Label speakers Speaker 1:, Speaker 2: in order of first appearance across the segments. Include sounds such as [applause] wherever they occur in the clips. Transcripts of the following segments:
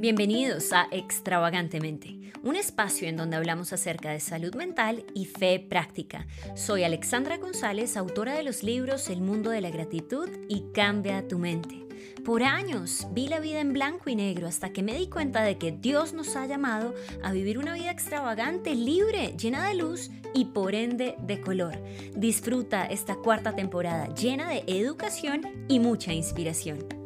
Speaker 1: Bienvenidos a Extravagantemente, un espacio en donde hablamos acerca de salud mental y fe práctica. Soy Alexandra González, autora de los libros El mundo de la gratitud y Cambia tu mente. Por años vi la vida en blanco y negro hasta que me di cuenta de que Dios nos ha llamado a vivir una vida extravagante, libre, llena de luz y por ende de color. Disfruta esta cuarta temporada llena de educación y mucha inspiración.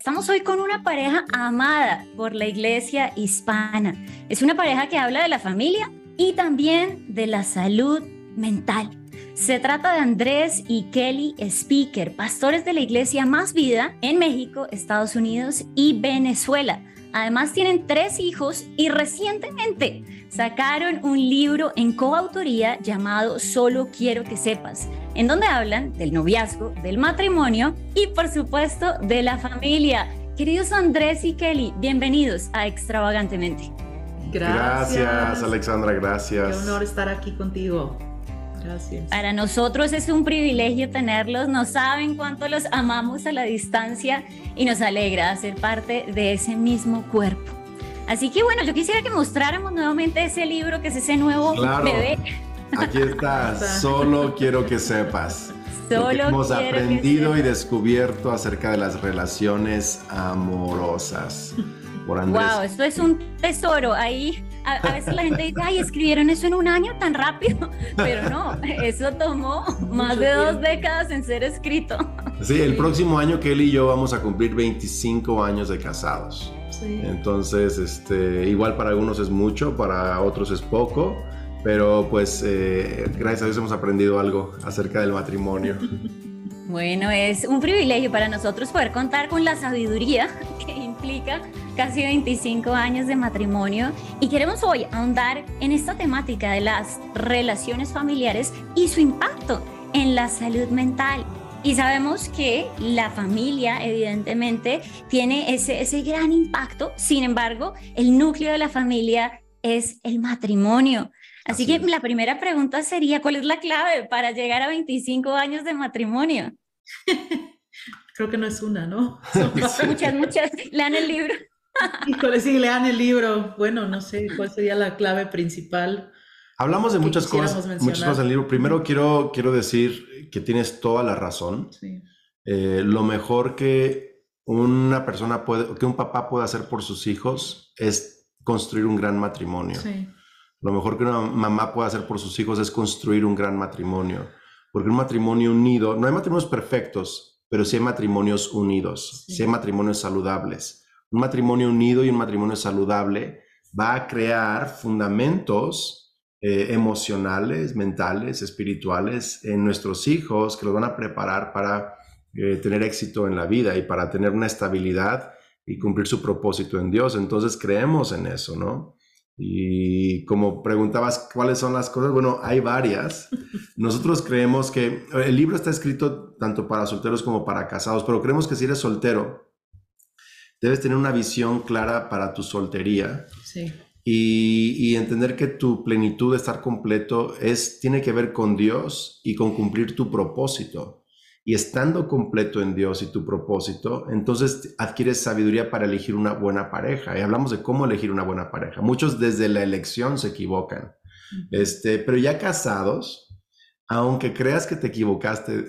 Speaker 1: Estamos hoy con una pareja amada por la iglesia hispana. Es una pareja que habla de la familia y también de la salud mental. Se trata de Andrés y Kelly Speaker, pastores de la iglesia Más Vida en México, Estados Unidos y Venezuela. Además tienen tres hijos y recientemente sacaron un libro en coautoría llamado Solo quiero que sepas, en donde hablan del noviazgo, del matrimonio y por supuesto de la familia. Queridos Andrés y Kelly, bienvenidos a Extravagantemente.
Speaker 2: Gracias. Gracias, Alexandra, gracias.
Speaker 3: Qué honor estar aquí contigo. Gracias.
Speaker 1: Para nosotros es un privilegio tenerlos, no saben cuánto los amamos a la distancia y nos alegra ser parte de ese mismo cuerpo. Así que bueno, yo quisiera que mostráramos nuevamente ese libro que es ese nuevo bebé.
Speaker 2: Aquí [laughs] está, solo quiero que sepas. Solo hemos aprendido y descubierto acerca de las relaciones amorosas.
Speaker 1: Por Andrés. Wow, esto es un tesoro. Ahí a, veces la gente dice, ay, escribieron eso en un año tan rápido, [laughs] pero no, eso tomó más de dos décadas en ser escrito.
Speaker 2: Sí, el próximo año Kelly y yo vamos a cumplir 25 años de casados. Entonces, este, igual para algunos es mucho, para otros es poco, pero pues eh, gracias a Dios hemos aprendido algo acerca del matrimonio. [laughs]
Speaker 1: Bueno, es un privilegio para nosotros poder contar con la sabiduría que implica casi 25 años de matrimonio y queremos hoy ahondar en esta temática de las relaciones familiares y su impacto en la salud mental. Y sabemos que la familia evidentemente tiene ese, ese gran impacto, sin embargo, el núcleo de la familia es el matrimonio. Así, que la primera pregunta sería, ¿cuál es la clave para llegar a 25 años de matrimonio? [laughs]
Speaker 3: Creo que no es una, ¿no? [laughs]
Speaker 1: muchas, muchas. Lean el libro. [laughs]
Speaker 3: Híjole, sí, lean el libro. Bueno, no sé cuál sería la clave principal.
Speaker 2: Hablamos de muchas cosas, muchas cosas en el libro. Primero quiero, quiero decir que tienes toda la razón. Eh, lo mejor que una persona puede, que un papá puede hacer por sus hijos es construir un gran matrimonio. Lo mejor que una mamá puede hacer por sus hijos es construir un gran matrimonio. Porque un matrimonio unido, no hay matrimonios perfectos, pero sí hay matrimonios unidos, sí, hay matrimonios saludables. Un matrimonio unido y un matrimonio saludable va a crear fundamentos eh, emocionales, mentales, espirituales en nuestros hijos que los van a preparar para eh, tener éxito en la vida y para tener una estabilidad y cumplir su propósito en Dios. Entonces creemos en eso, ¿no? Y como preguntabas cuáles son las cosas, bueno, hay varias. [laughs] Nosotros creemos que el libro está escrito tanto para solteros como para casados, pero creemos que si eres soltero, debes tener una visión clara para tu soltería. Sí. Y, y, entender que tu plenitud de estar completo es, tiene que ver con Dios y con cumplir tu propósito y estando completo en Dios y tu propósito, entonces adquieres sabiduría para elegir una buena pareja. Y hablamos de cómo elegir una buena pareja. Muchos desde la elección se equivocan. Este, pero ya casados, aunque creas que te equivocaste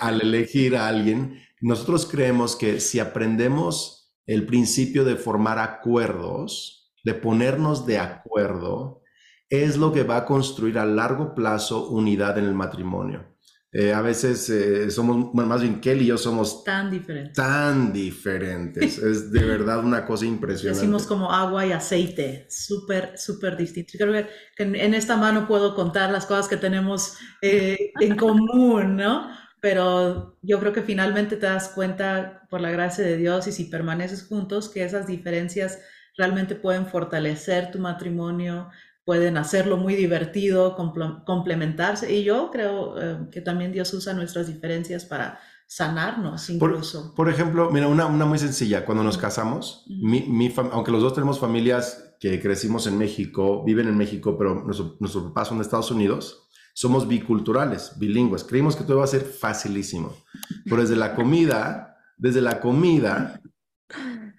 Speaker 2: al elegir a alguien, nosotros creemos que si aprendemos el principio de formar acuerdos, de ponernos de acuerdo, es lo que va a construir a largo plazo unidad en el matrimonio. Eh, a veces eh, somos, más bien Kelly y yo somos
Speaker 3: tan diferentes.
Speaker 2: Tan diferentes. [laughs] es de verdad una cosa impresionante.
Speaker 3: Decimos como agua y aceite, súper, súper distinto. Creo que en, esta mano puedo contar las cosas que tenemos eh, [laughs] en común, ¿no? Pero yo creo que finalmente te das cuenta, por la gracia de Dios y si permaneces juntos, que esas diferencias realmente pueden fortalecer tu matrimonio, pueden hacerlo muy divertido, complementarse. Y yo creo eh, que también Dios usa nuestras diferencias para sanarnos incluso.
Speaker 2: Por, ejemplo, mira, una, una, muy sencilla, cuando nos casamos, mi, mi aunque los dos tenemos familias que crecimos en México, viven en México, pero nuestros nuestro papás son de Estados Unidos, somos biculturales, bilingües. Creímos que todo iba a ser facilísimo. Pero desde la comida desde la comida,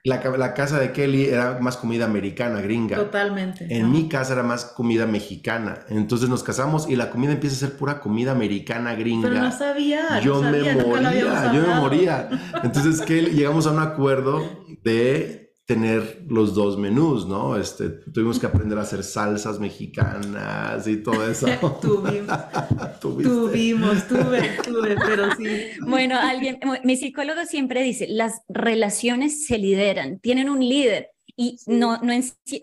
Speaker 2: la, casa de Kelly era más comida americana, gringa.
Speaker 3: Totalmente.
Speaker 2: En mi casa era más comida mexicana. Entonces nos casamos y la comida empieza a ser pura comida americana, gringa.
Speaker 3: Pero no sabía.
Speaker 2: Yo
Speaker 3: me
Speaker 2: moría, yo me moría. Entonces Kelly, llegamos a un acuerdo de tener los dos menús, ¿no? Este, tuvimos que aprender a hacer salsas mexicanas y todo eso. [laughs]
Speaker 3: tuvimos, [laughs] tuvimos, tuve, tuve, pero sí.
Speaker 1: Bueno, alguien, mi psicólogo siempre dice, las relaciones se lideran, tienen un líder y no, no,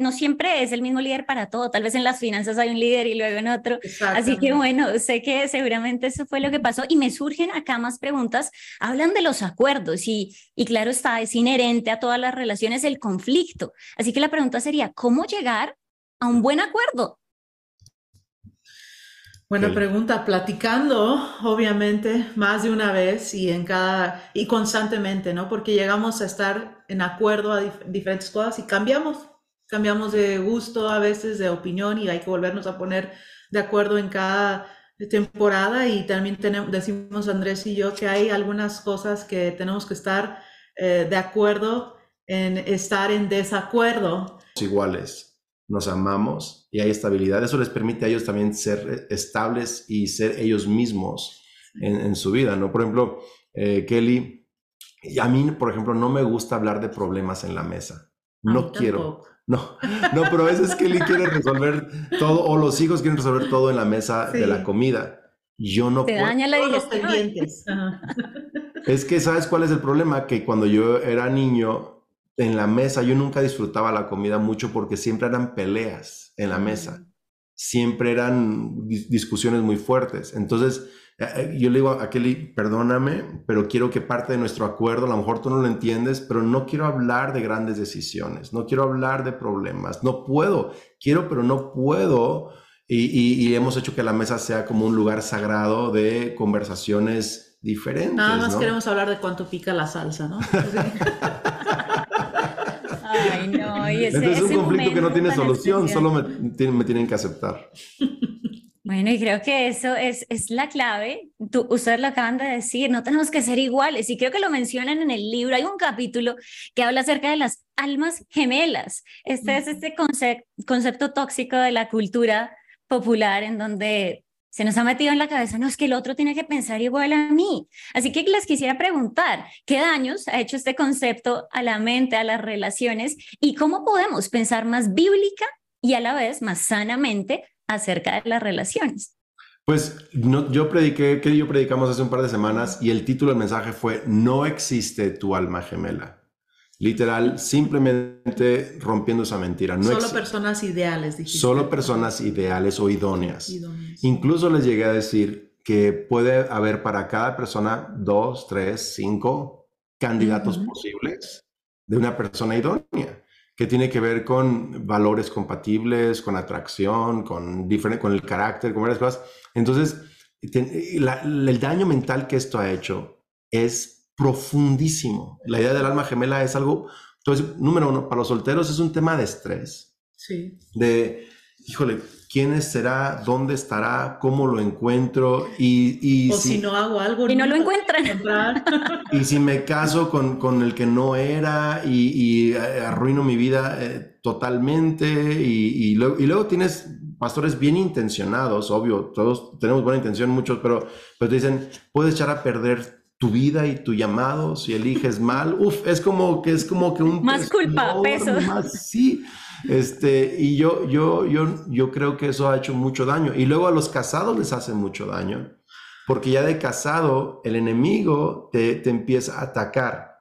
Speaker 1: no siempre es el mismo líder para todo. Tal vez en las finanzas hay un líder y luego en otro. Así que bueno, sé que seguramente eso fue lo que pasó y me surgen acá más preguntas. Hablan de los acuerdos y, y claro está, es inherente a todas las relaciones el conflicto. Así que la pregunta sería, ¿cómo llegar a un buen acuerdo?
Speaker 3: Buena pregunta, platicando, obviamente, más de una vez y en cada y constantemente, ¿no? Porque llegamos a estar en acuerdo a diferentes cosas y cambiamos, cambiamos de gusto a veces, de opinión y hay que volvernos a poner de acuerdo en cada temporada y también tenemos, decimos Andrés y yo que hay algunas cosas que tenemos que estar eh, de acuerdo en estar en desacuerdo.
Speaker 2: Iguales nos amamos y hay estabilidad. Eso les permite a ellos también ser estables y ser ellos mismos en, su vida, ¿no? Por ejemplo, eh, Kelly, a mí, por ejemplo, no me gusta hablar de problemas en la mesa. No quiero. No, no, pero a veces Kelly quiere resolver todo, o los hijos quieren resolver todo en la mesa de la comida. Yo no
Speaker 1: Te daña la
Speaker 2: Es que, ¿sabes cuál es el problema? Que cuando yo era niño, en la mesa, yo nunca disfrutaba la comida mucho porque siempre eran peleas en la mesa, siempre eran discusiones muy fuertes. Entonces, eh, eh, yo le digo a Kelly, perdóname, pero quiero que parte de nuestro acuerdo, a lo mejor tú no lo entiendes, pero no quiero hablar de grandes decisiones, no quiero hablar de problemas, no puedo, quiero, pero no puedo. Y, hemos hecho que la mesa sea como un lugar sagrado de conversaciones diferentes.
Speaker 3: Nada más queremos hablar de cuánto pica la salsa, ¿no? [laughs]
Speaker 1: Ay, no, y
Speaker 2: ese, es un conflicto que no tiene solución, solo me, tienen que aceptar.
Speaker 1: Bueno, y creo que eso es, es la clave. Tú, ustedes lo acaban de decir, no tenemos que ser iguales. Y creo que lo mencionan en el libro. Hay un capítulo que habla acerca de las almas gemelas. Este es este concepto tóxico de la cultura popular en donde se nos ha metido en la cabeza, no, es que el otro tiene que pensar igual a mí. Así que les quisiera preguntar, ¿qué daños ha hecho este concepto a la mente, a las relaciones y cómo podemos pensar más bíblica y a la vez más sanamente acerca de las relaciones?
Speaker 2: Pues yo prediqué, que yo predicamos hace un par de semanas y el título del mensaje fue, no existe tu alma gemela. Literal, simplemente rompiendo esa mentira. No
Speaker 3: solo personas ideales, dijiste.
Speaker 2: Solo personas ideales o idóneas. Incluso les llegué a decir que puede haber para cada persona dos, tres, cinco candidatos posibles de una persona idónea, que tiene que ver con valores compatibles, con atracción, con, diferente, con el carácter, con varias cosas. Entonces, el daño mental que esto ha hecho es profundísimo. La idea del alma gemela es algo, entonces, número uno, para los solteros es un tema de estrés.
Speaker 3: Sí.
Speaker 2: De, híjole, ¿quién será? ¿Dónde estará? ¿Cómo lo encuentro? Y, y
Speaker 3: o si, no hago algo.
Speaker 1: Y no, lo encuentran. [laughs]
Speaker 2: y si me caso con, con el que no era y, y eh, arruino mi vida eh, totalmente. Y, y, luego, y luego tienes pastores bien intencionados, obvio, todos tenemos buena intención, muchos, pero, pero te dicen, puedes echar a perder tu vida y tu llamado, si eliges mal, uf, es como que es como que un
Speaker 1: más culpa, peso. [laughs]
Speaker 2: Más, sí. Este, y yo, yo, yo, yo creo que eso ha hecho mucho daño. Y luego a los casados les hace mucho daño, porque ya de casado el enemigo te, te empieza a atacar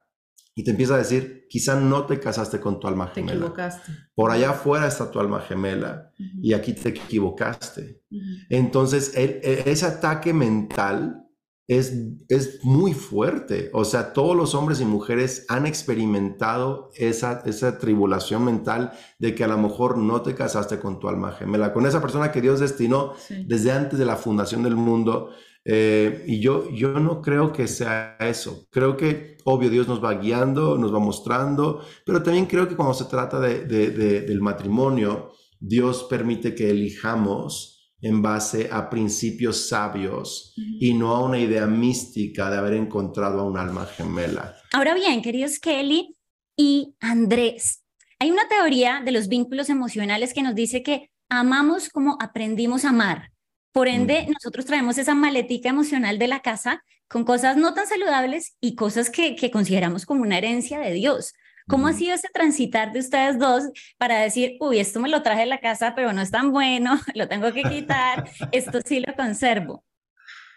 Speaker 2: y te empieza a decir, quizá no te casaste con tu alma gemela. Te
Speaker 3: equivocaste.
Speaker 2: Por allá afuera está tu alma gemela y aquí te equivocaste. Entonces, e, ese ataque mental es, es muy fuerte. O sea, todos los hombres y mujeres han experimentado esa, esa tribulación mental de que a lo mejor no te casaste con tu alma gemela, con esa persona que Dios destinó desde antes de la fundación del mundo. Eh, y yo, yo no creo que sea eso. Creo que, obvio, Dios nos va guiando, nos va mostrando, pero también creo que cuando se trata de, del matrimonio, Dios permite que elijamos en base a principios sabios y no a una idea mística de haber encontrado a un alma gemela.
Speaker 1: Ahora bien, queridos Kelly y Andrés, hay una teoría de los vínculos emocionales que nos dice que amamos como aprendimos a amar. Por ende, nosotros traemos esa maletica emocional de la casa con cosas no tan saludables y cosas que, que consideramos como una herencia de Dios. ¿Cómo ha sido ese transitar de ustedes dos para decir, uy, esto me lo traje de la casa, pero no es tan bueno, [laughs] lo tengo que quitar, esto sí lo conservo?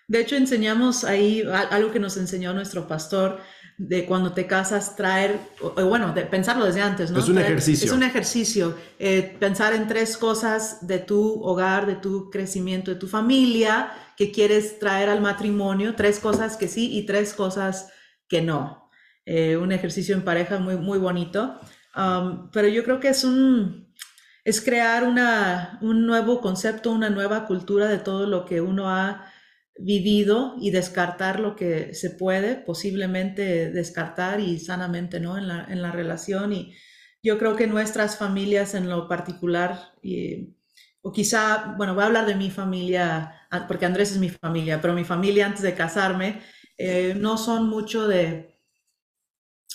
Speaker 3: De hecho, enseñamos ahí algo que nos enseñó nuestro pastor de cuando te casas, traer, bueno, de pensarlo desde antes, ¿no?
Speaker 2: Es un ejercicio.
Speaker 3: Es un ejercicio, eh, pensar en tres cosas de tu hogar, de tu crecimiento, de tu familia, que quieres traer al matrimonio, tres cosas que sí y tres cosas que no. Eh, un ejercicio en pareja muy, muy bonito. Um, pero yo creo que es un, es crear una, un nuevo concepto, una nueva cultura de todo lo que uno ha vivido y descartar lo que se puede posiblemente descartar y sanamente, ¿no? En la, en la relación. Y yo creo que nuestras familias en lo particular, y, o quizá, bueno, voy a hablar de mi familia, ah, porque Andrés es mi familia, pero mi familia antes de casarme, eh, no son mucho de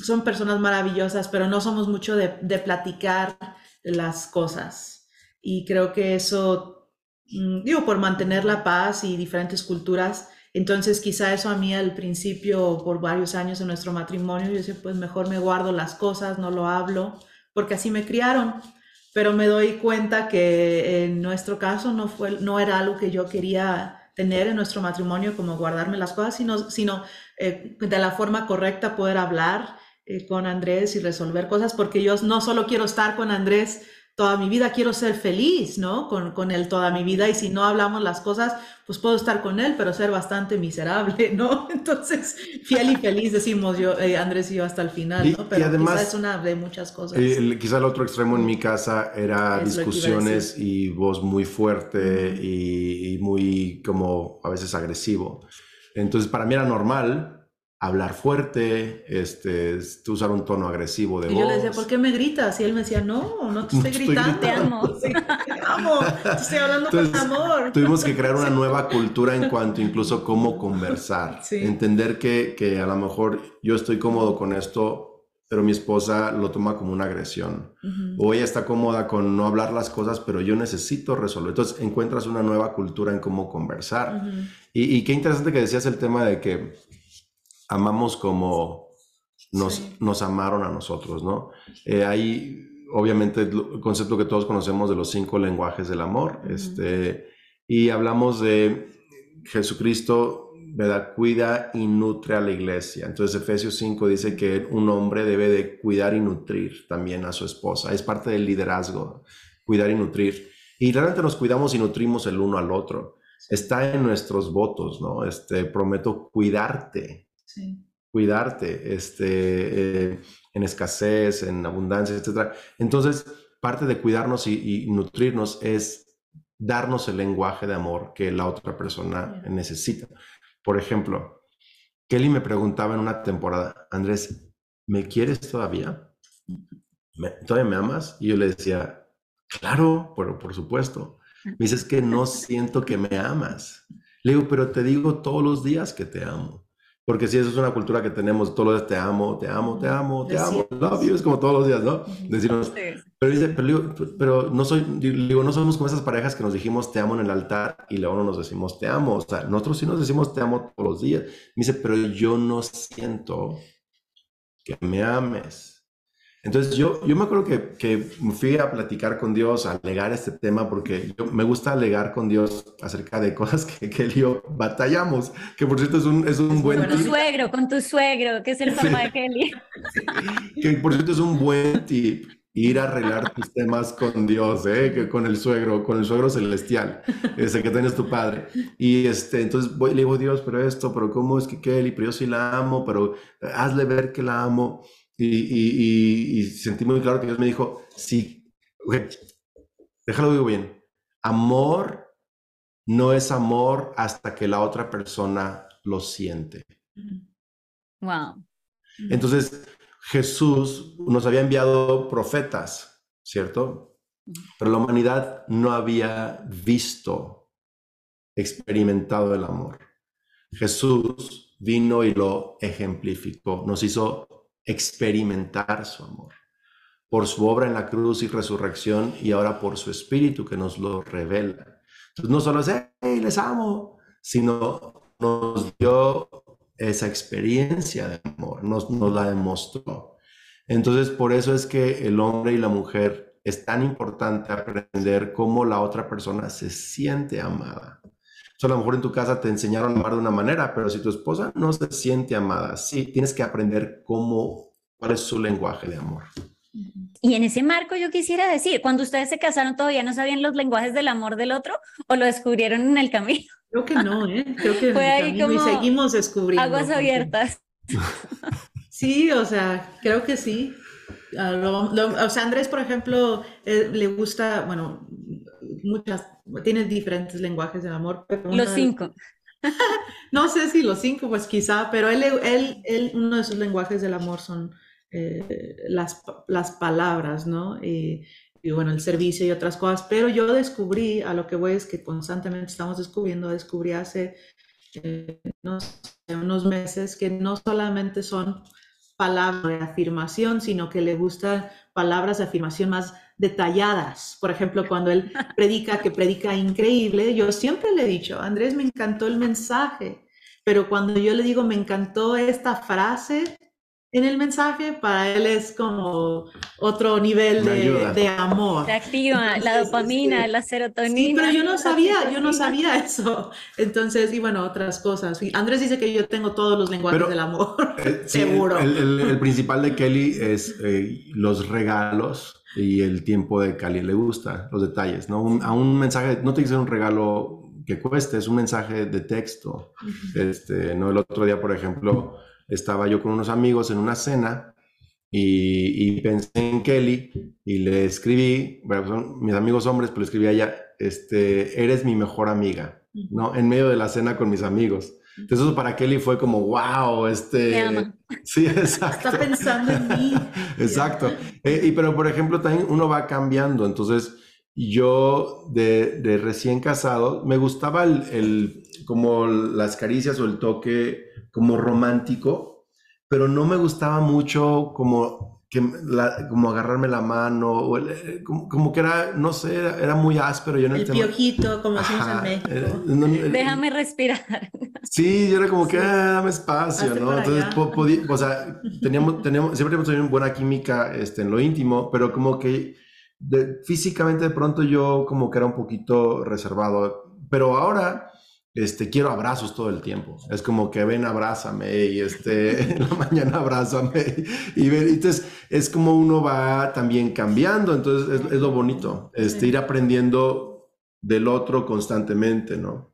Speaker 3: son personas maravillosas, pero no somos mucho de, platicar las cosas. Y creo que eso, mm, digo, por mantener la paz y diferentes culturas, entonces quizá eso a mí al principio, por varios años en nuestro matrimonio, yo decía, pues mejor me guardo las cosas, no lo hablo, porque así me criaron. Pero me doy cuenta que en nuestro caso no, fue, no era algo que yo quería tener en nuestro matrimonio, como guardarme las cosas, sino, sino eh, de la forma correcta poder hablar eh, con Andrés y resolver cosas, porque yo no solo quiero estar con Andrés toda mi vida, quiero ser feliz, ¿no? Con, con, él toda mi vida y si no hablamos las cosas, pues puedo estar con él, pero ser bastante miserable, ¿no? [laughs] Entonces, fiel y feliz decimos yo, eh, Andrés y yo hasta el final, ¿no? Pero además, es una de muchas cosas.
Speaker 2: Eh, quizá el otro extremo en mi casa era discusiones y voz muy fuerte y, y muy como a veces agresivo. Entonces, para mí era normal hablar fuerte, este, usar un tono agresivo de
Speaker 3: y
Speaker 2: voz.
Speaker 3: yo le decía, ¿por qué me gritas? Y él me decía, no, no te [laughs] estoy, gritando. Te amo. [laughs] te amo, te estoy hablando con amor.
Speaker 2: Tuvimos que crear una nueva cultura en cuanto incluso cómo conversar. Entender que, que a lo mejor yo estoy cómodo con esto, pero mi esposa lo toma como una agresión. O ella está cómoda con no hablar las cosas, pero yo necesito resolver. Entonces encuentras una nueva cultura en cómo conversar. y, y, qué interesante que decías el tema de que amamos como nos, nos amaron a nosotros, ¿no? Eh, hay, obviamente, el concepto que todos conocemos de los cinco lenguajes del amor, este, y hablamos de Jesucristo, ¿verdad? Cuida y nutre a la iglesia. Entonces, Efesios 5 dice que un hombre debe de cuidar y nutrir también a su esposa. Es parte del liderazgo, cuidar y nutrir. Y realmente nos cuidamos y nutrimos el uno al otro. Está en nuestros votos, ¿no? Este, prometo cuidarte, Cuidarte este, eh, en escasez, en abundancia, etc. Entonces, parte de cuidarnos y, nutrirnos es darnos el lenguaje de amor que la otra persona necesita. Por ejemplo, Kelly me preguntaba en una temporada, Andrés, ¿me quieres todavía? ¿Todavía me amas? Y yo le decía, claro, pero por supuesto. [laughs] Me dices que no siento que me amas. Le digo, pero te digo todos los días que te amo. Porque si eso es una cultura que tenemos todos los días, te amo, te amo, te amo, te amo, love you, es como todos los días, ¿no? Decirnos, pero, dice, pero, pero, no soy, digo, no somos como esas parejas que nos dijimos te amo en el altar y luego no nos decimos te amo. O sea, nosotros sí nos decimos te amo todos los días. Me dice, pero yo no siento que me ames. Entonces yo, yo me acuerdo que, que fui a platicar con Dios, a alegar este tema, porque yo, me gusta alegar con Dios acerca de cosas que, que él y yo batallamos, que por cierto es un, es un buen...
Speaker 1: Con tu suegro, con tu suegro, que es el papá de Kelly.
Speaker 2: que por cierto es un buen tip, ir a arreglar tus temas con Dios, ¿eh? que con el suegro, con el suegro celestial, ese que tienes tu padre. Y este, entonces voy, le digo, Dios, pero esto, pero ¿cómo es que Kelly? Pero yo sí la amo, pero hazle ver que la amo. Y, sentí muy claro que Dios me dijo, sí, déjalo digo bien, amor no es amor hasta que la otra persona lo siente.
Speaker 1: Wow.
Speaker 2: Entonces, Jesús nos había enviado profetas, ¿cierto? Pero la humanidad no había visto experimentado el amor. Jesús vino y lo ejemplificó, nos hizo experimentar su amor por su obra en la cruz y resurrección y ahora por su espíritu que nos lo revela. Entonces no solo es, hey, les amo, sino nos dio esa experiencia de amor, nos, nos la demostró. Entonces por eso es que el hombre y la mujer es tan importante aprender cómo la otra persona se siente amada. A lo mejor en tu casa te enseñaron a amar de una manera, pero si tu esposa no se siente amada, sí, tienes que aprender cómo, cuál es su lenguaje de amor.
Speaker 1: Y en ese marco yo quisiera decir, cuando ustedes se casaron todavía no sabían los lenguajes del amor del otro o lo descubrieron en el camino.
Speaker 3: Creo que no, ¿eh? Creo que [laughs]
Speaker 1: Fue ahí como
Speaker 3: y seguimos descubriendo.
Speaker 1: Aguas abiertas. [laughs]
Speaker 3: Sí, o sea, creo que sí. Ah, o sea, Andrés, por ejemplo, eh, le gusta, bueno, muchas, tiene diferentes lenguajes del amor.
Speaker 1: los cinco. [laughs]
Speaker 3: no sé si los cinco, pues quizá, pero él, él, él, uno de sus lenguajes del amor son eh, las, las, palabras, ¿no? Y, bueno, el servicio y otras cosas, pero yo descubrí, a lo que voy es que constantemente estamos descubriendo, descubrí hace eh, unos, meses que no solamente son palabras de afirmación, sino que le gustan palabras de afirmación más detalladas. Por ejemplo, cuando él [laughs] predica, que predica increíble, yo siempre le he dicho, Andrés, me encantó el mensaje, pero cuando yo le digo, me encantó esta frase, en el mensaje, para él es como otro nivel de, de, amor.
Speaker 1: Se activa la dopamina, la serotonina. Sí,
Speaker 3: pero yo no sabía, yo no sabía eso. Entonces, y bueno, otras cosas. Andrés dice que yo tengo todos los lenguajes del amor, eh, [laughs] seguro.
Speaker 2: El, principal de Kelly es eh, los regalos y el tiempo de Cali. Le gusta los detalles, ¿no? a un mensaje, no te dice un regalo que cueste, es un mensaje de texto. Este, ¿no? El otro día, por ejemplo estaba yo con unos amigos en una cena y, pensé en Kelly y le escribí, bueno, son mis amigos hombres, pero le escribí a ella, este, eres mi mejor amiga, ¿no? En medio de la cena con mis amigos. Entonces eso para Kelly fue como, wow, este... Sí, [laughs] exacto.
Speaker 3: Está pensando en mí. [laughs]
Speaker 2: exacto. Eh, y pero, por ejemplo, también uno va cambiando. Entonces, yo de, de recién casado, me gustaba el, el, como las caricias o el toque como romántico, pero no me gustaba mucho como, que como agarrarme la mano, o eh, como, que era, no sé, era, muy áspero. Yo
Speaker 3: el piojito, como hacemos en México.
Speaker 1: Déjame respirar.
Speaker 2: Sí, yo era como que, ah, dame espacio, ¿no? Entonces, o sea, teníamos, teníamos, siempre hemos tenido buena química este, en lo íntimo, pero como que físicamente de pronto yo como que era un poquito reservado. Pero ahora este, quiero abrazos todo el tiempo. Es como que ven, abrázame y este, [laughs] en la mañana abrázame. Y, entonces es como uno va también cambiando. Entonces es, lo bonito, este, ir aprendiendo del otro constantemente, ¿no?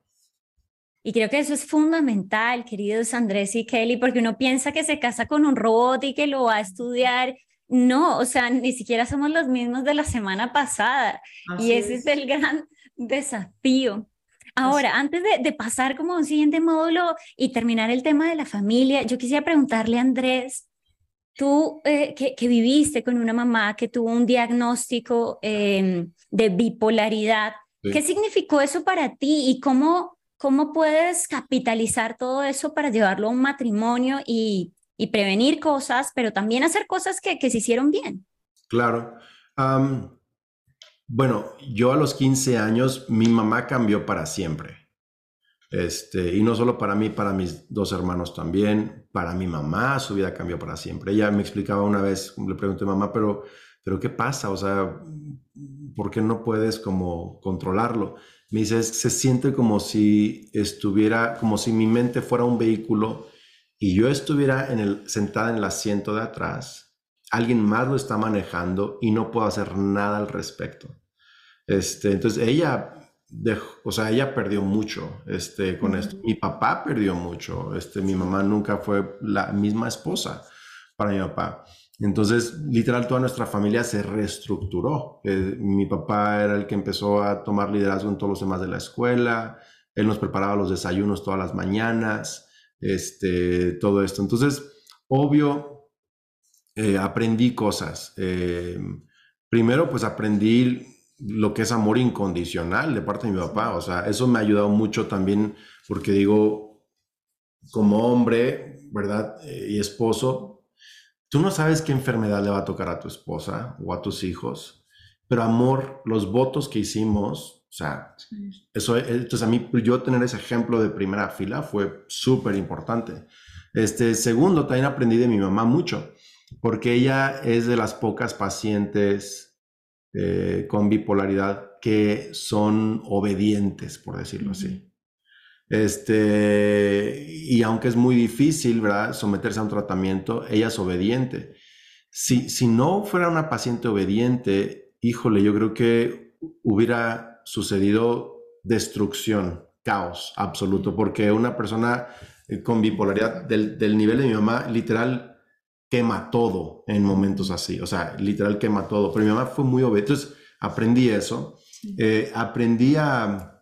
Speaker 1: Y creo que eso es fundamental, queridos Andrés y Kelly, porque uno piensa que se casa con un robot y que lo va a estudiar. No, o sea, ni siquiera somos los mismos de la semana pasada. y ese es el gran desafío. Ahora, antes de, pasar como a un siguiente módulo y terminar el tema de la familia, yo quisiera preguntarle a Andrés, tú eh, que, viviste con una mamá que tuvo un diagnóstico em, de bipolaridad, ¿qué significó eso para ti y cómo, cómo puedes capitalizar todo eso para llevarlo a un matrimonio y, prevenir cosas, pero también hacer cosas que, se hicieron bien?
Speaker 2: Claro. Bueno, yo a los 15 años, mi mamá cambió para siempre. Este, y no solo para mí, para mis dos hermanos también, para mi mamá su vida cambió para siempre. Ella me explicaba una vez, le pregunté mamá, pero, pero ¿qué pasa? O sea, ¿por qué no puedes como controlarlo? Me dice, se siente como si estuviera, como si mi mente fuera un vehículo y yo estuviera en el, sentada en el asiento de atrás alguien más lo está manejando y no puedo hacer nada al respecto. Este, entonces ella, o sea, ella perdió mucho este, con esto. Mi papá perdió mucho. Este, mi mamá nunca fue la misma esposa para mi papá. Entonces, literal, toda nuestra familia se reestructuró. Eh, mi papá era el que empezó a tomar liderazgo en todos los demás de la escuela. Él nos preparaba los desayunos todas las mañanas. Este, todo esto. Entonces, obvio, eh, aprendí cosas. Eh, primero, pues aprendí lo que es amor incondicional de parte de mi papá. O sea, eso me ha ayudado mucho también porque digo, como hombre, ¿verdad? Eh, y esposo, tú no sabes qué enfermedad le va a tocar a tu esposa o a tus hijos, pero amor, los votos que hicimos, o sea, eso, entonces a mí, yo tener ese ejemplo de primera fila fue súper importante. Este, segundo, también aprendí de mi mamá mucho, porque ella es de las pocas pacientes eh, con bipolaridad que son obedientes, por decirlo así. Este, y aunque es muy difícil, ¿verdad? Someterse a un tratamiento, ella es obediente. Si, si no fuera una paciente obediente, híjole, yo creo que hubiera sucedido destrucción, caos absoluto, porque una persona eh, con bipolaridad del, del nivel de mi mamá, literal, quema todo en momentos así, o sea, literal quema todo, pero mi mamá fue muy obediente, entonces aprendí eso, eh, aprendí a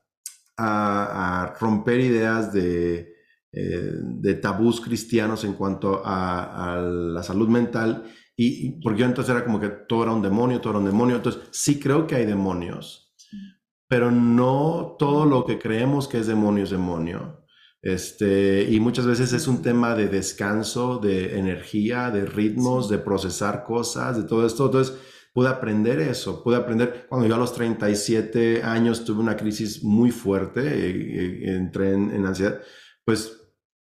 Speaker 2: a, romper ideas de, eh, de, tabús cristianos en cuanto a, la salud mental. Y, porque yo entonces era como que todo era un demonio, todo era un demonio. Entonces sí creo que hay demonios, pero no todo lo que creemos que es demonio es demonio. Este, y muchas veces es un tema de descanso, de energía, de ritmos, de procesar cosas, de todo esto. Entonces, pude aprender eso, pude aprender, cuando yo a los 37 años tuve una crisis muy fuerte, eh, eh, entré en, ansiedad, pues,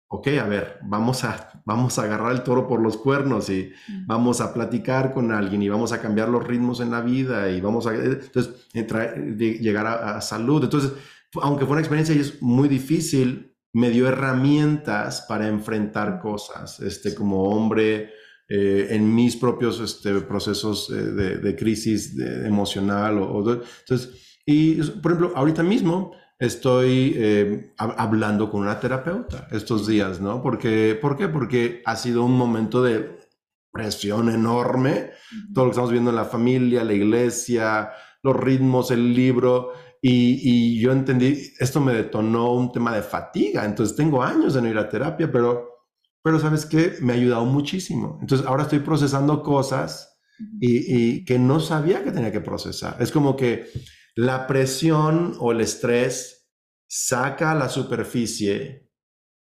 Speaker 2: ok, a ver, vamos a, [laughs] vamos a agarrar el toro por los cuernos y vamos a platicar con alguien y vamos a cambiar los ritmos en la vida y vamos a, entonces, entrar, llegar a, a salud. Entonces, aunque fue una experiencia y es muy difícil, me dio herramientas para enfrentar cosas, este, como hombre, eh, en mis propios este, procesos eh, de, crisis emocional. O, entonces, y por ejemplo, ahorita mismo estoy eh, hablando con una terapeuta estos días, ¿no? Porque, ¿Por qué? Porque ha sido un momento de presión enorme, todo lo que estamos viendo en la familia, la iglesia, los ritmos, el libro, y, y, yo entendí, esto me detonó un tema de fatiga, entonces tengo años de no ir a terapia, pero pero sabes qué, me ha ayudado muchísimo. Entonces ahora estoy procesando cosas y, que no sabía que tenía que procesar. Es como que la presión o el estrés saca a la superficie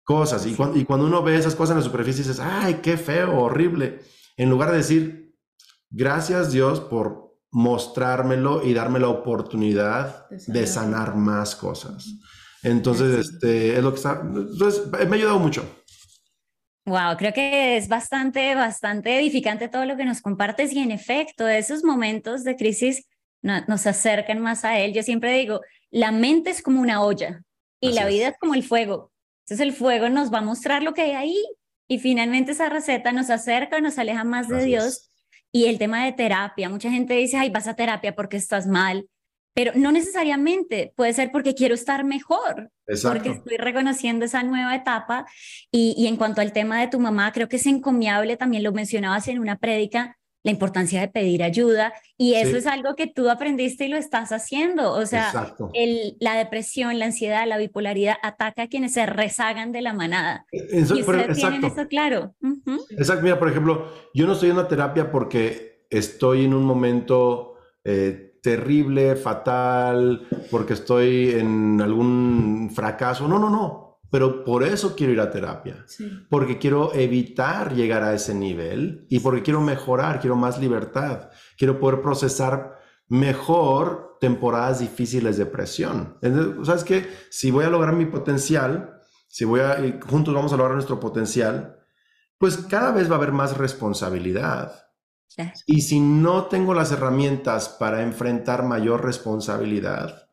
Speaker 2: cosas y cuando, y cuando uno ve esas cosas en la superficie dices, ay, qué feo, horrible. En lugar de decir, gracias Dios por mostrármelo y darme la oportunidad de sanar, más cosas. Entonces, este, es lo que está, entonces, me ha ayudado mucho.
Speaker 1: Wow, creo que es bastante, bastante edificante todo lo que nos compartes y en efecto, esos momentos de crisis nos acercan más a Él. Yo siempre digo, la mente es como una olla y la vida es. como el fuego. Entonces el fuego nos va a mostrar lo que hay ahí y finalmente esa receta nos acerca, nos aleja más de Dios. Y el tema de terapia, mucha gente dice, ay, vas a terapia porque estás mal pero no necesariamente, puede ser porque quiero estar mejor, porque estoy reconociendo esa nueva etapa. Y, en cuanto al tema de tu mamá, creo que es encomiable, también lo mencionabas en una prédica, la importancia de pedir ayuda y eso es algo que tú aprendiste y lo estás haciendo. O sea, el, la depresión, la ansiedad, la bipolaridad ataca a quienes se rezagan de la manada. Eso, y ustedes tienen eso claro.
Speaker 2: Exacto, mira, por ejemplo, yo no estoy en una terapia porque estoy en un momento... Eh, terrible, fatal, porque estoy en algún fracaso. No, no, no. Pero por eso quiero ir a terapia. Porque quiero evitar llegar a ese nivel y porque quiero mejorar, quiero más libertad. Quiero poder procesar mejor temporadas difíciles de presión. ¿Sabes qué? Si voy a lograr mi potencial, si voy a, juntos vamos a lograr nuestro potencial, pues cada vez va a haber más responsabilidad y si no tengo las herramientas para enfrentar mayor responsabilidad,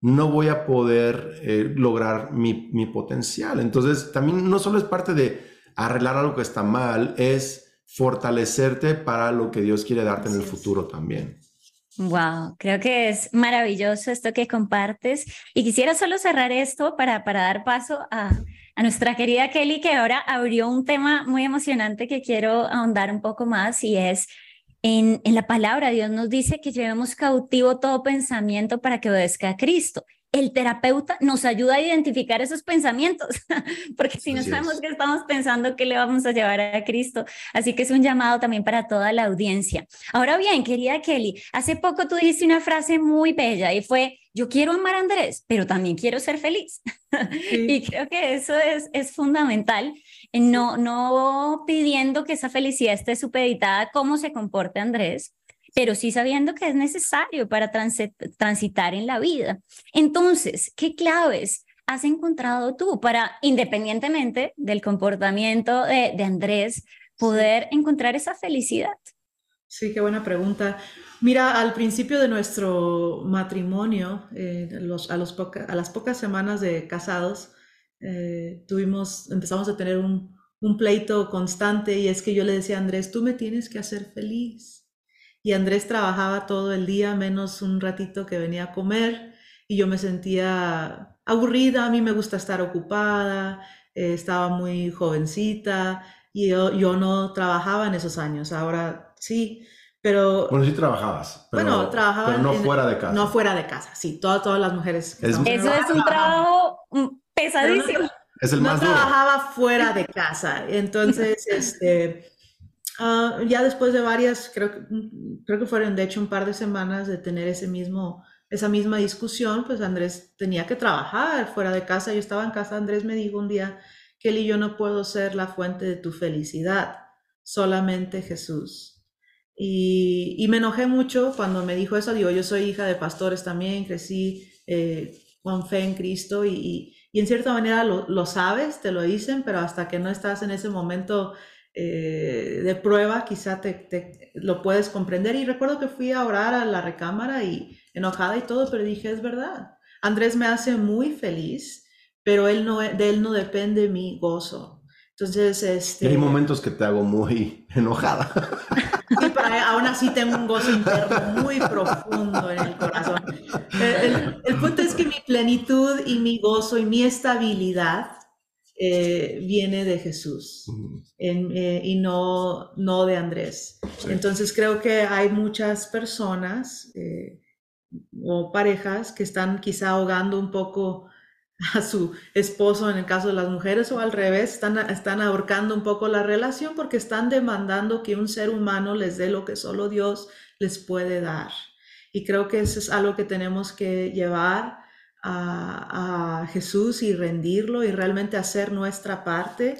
Speaker 2: no voy a poder eh, lograr mi, mi, potencial. Entonces, también no solo es parte de arreglar algo que está mal, es fortalecerte para lo que Dios quiere darte en el futuro también.
Speaker 1: Wow, creo que es maravilloso esto que compartes. Y quisiera solo cerrar esto para, para dar paso a, a nuestra querida Kelly, que ahora abrió un tema muy emocionante que quiero ahondar un poco más y es en, en la palabra Dios nos dice que llevemos cautivo todo pensamiento para que obedezca a Cristo el terapeuta nos ayuda a identificar esos pensamientos, [laughs] porque si no sabemos qué estamos pensando, ¿qué le vamos a llevar a Cristo? Así que es un llamado también para toda la audiencia. Ahora bien, querida Kelly, hace poco tú dijiste una frase muy bella y fue, yo quiero amar a Andrés, pero también quiero ser feliz. [laughs] y creo que eso es, es fundamental, no, no pidiendo que esa felicidad esté supeditada a cómo se comporte Andrés, pero sí sabiendo que es necesario para transitar en la vida. Entonces, ¿qué claves has encontrado tú para, independientemente del comportamiento de, Andrés, poder encontrar esa felicidad?
Speaker 3: Sí, qué buena pregunta. Mira, al principio de nuestro matrimonio, eh, a, las pocas semanas de casados, eh, tuvimos, empezamos a tener un, pleito constante y es que yo le decía a Andrés, tú me tienes que hacer feliz y Andrés trabajaba todo el día, menos un ratito que venía a comer y yo me sentía aburrida, a mí me gusta estar ocupada, eh, estaba muy jovencita y yo, yo, no trabajaba en esos años, ahora sí, pero...
Speaker 2: Bueno, sí trabajabas, pero, bueno, trabajaba pero no fuera de casa.
Speaker 3: No fuera de casa, sí, todas, todas las mujeres.
Speaker 1: Eso es un trabajo pesadísimo.
Speaker 2: es el más
Speaker 3: no trabajaba fuera de casa, entonces, [laughs] este Ah, ya después de varias, creo, creo que fueron de hecho un par de semanas de tener ese mismo, esa misma discusión, pues Andrés tenía que trabajar fuera de casa. Yo estaba en casa, Andrés me dijo un día, Kelly, yo no puedo ser la fuente de tu felicidad, solamente Jesús. Y, me enojé mucho cuando me dijo eso. Digo, yo soy hija de pastores también, crecí eh, con fe en Cristo y, en cierta manera lo, sabes, te lo dicen, pero hasta que no estás en ese momento eh, de prueba, quizá te, lo puedes comprender. Y recuerdo que fui a orar a la recámara y enojada y todo, pero dije, es verdad. Andrés me hace muy feliz, pero él no, de él no depende mi gozo. Entonces, este...
Speaker 2: Hay momentos que te hago muy [laughs] enojada.
Speaker 3: Sí, pero aún así tengo un gozo interno muy profundo en el corazón. El, el punto es que mi plenitud y mi gozo y mi estabilidad eh, viene de Jesús eh, y no, no de Andrés. Entonces creo que hay muchas personas eh, o parejas que están quizá ahogando un poco a su esposo en el caso de las mujeres o al revés, están, están ahorcando un poco la relación porque están demandando que un ser humano les dé lo que solo Dios les puede dar. Y creo que eso es algo que tenemos que llevar a, Jesús y rendirlo y realmente hacer nuestra parte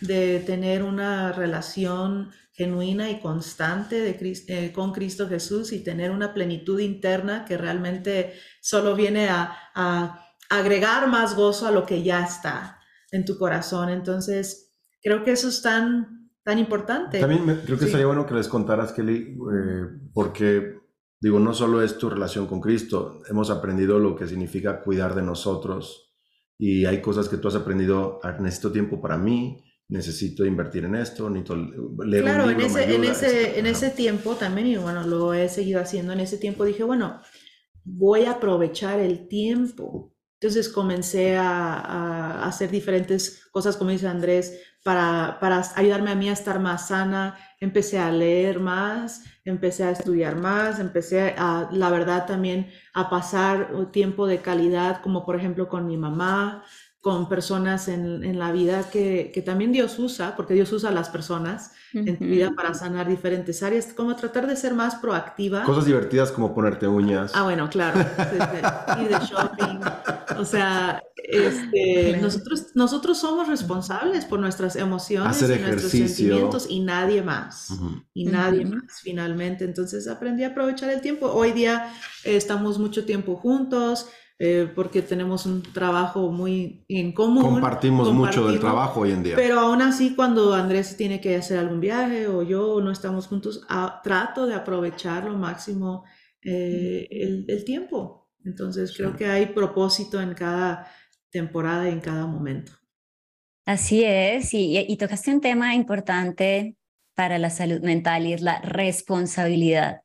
Speaker 3: de tener una relación genuina y constante de, eh, con Cristo Jesús y tener una plenitud interna que realmente solo viene a, agregar más gozo a lo que ya está en tu corazón. Entonces, creo que eso es tan, tan importante.
Speaker 2: También creo que sería bueno que les contaras, Kelly, eh, porque Digo, no solo es tu relación con Cristo, hemos aprendido lo que significa cuidar de nosotros y hay cosas que tú has aprendido, ah, necesito tiempo para mí, necesito invertir en esto, necesito leer
Speaker 3: Claro, en, ese, en, ese, en ese tiempo también, y bueno, lo he seguido haciendo, en ese tiempo dije, bueno, voy a aprovechar el tiempo. Entonces comencé a, hacer diferentes cosas, como dice Andrés, para, para ayudarme a mí a estar más sana, empecé a leer más, empecé a estudiar más, empecé a, la verdad, también a pasar tiempo de calidad, como por ejemplo con mi mamá, con personas en, en la vida que, que, también Dios usa, porque Dios usa a las personas en tu vida para sanar diferentes áreas, como tratar de ser más proactiva.
Speaker 2: Cosas divertidas como ponerte uñas.
Speaker 3: Ah, bueno, claro. Ir de shopping. O sea, este, nosotros, nosotros somos responsables por nuestras emociones y nuestros sentimientos y nadie más. Y nadie más, finalmente. Entonces aprendí a aprovechar el tiempo. Hoy día estamos mucho tiempo juntos eh, porque tenemos un trabajo muy en común.
Speaker 2: Compartimos, mucho del trabajo hoy en día.
Speaker 3: Pero aún así, cuando Andrés tiene que hacer algún viaje o yo no estamos juntos, trato de aprovechar lo máximo eh, el, tiempo. Entonces, creo que hay propósito en cada temporada y en cada momento.
Speaker 1: Así es, y, y tocaste un tema importante para la salud mental y es la responsabilidad.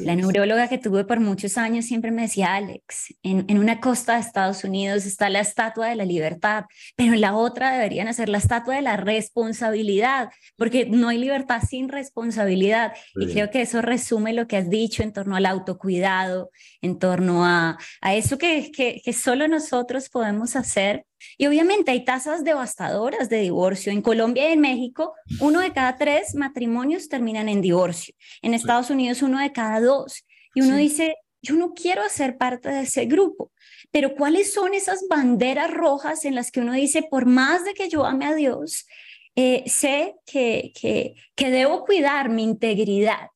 Speaker 1: La neuróloga que tuve por muchos años siempre me decía, Alex, en, en, una costa de Estados Unidos está la estatua de la libertad, pero en la otra deberían hacer la estatua de la responsabilidad, porque no hay libertad sin responsabilidad. Y creo que eso resume lo que has dicho en torno al autocuidado, en torno a, a eso que, que, que solo nosotros podemos hacer y obviamente hay tasas devastadoras de divorcio. En Colombia y en México, uno de cada tres matrimonios terminan en divorcio. En Estados Unidos, uno de cada dos. Y uno dice, yo no quiero ser parte de ese grupo. Pero ¿cuáles son esas banderas rojas en las que uno dice, por más de que yo ame a Dios, eh, sé que, que, que, debo cuidar mi integridad?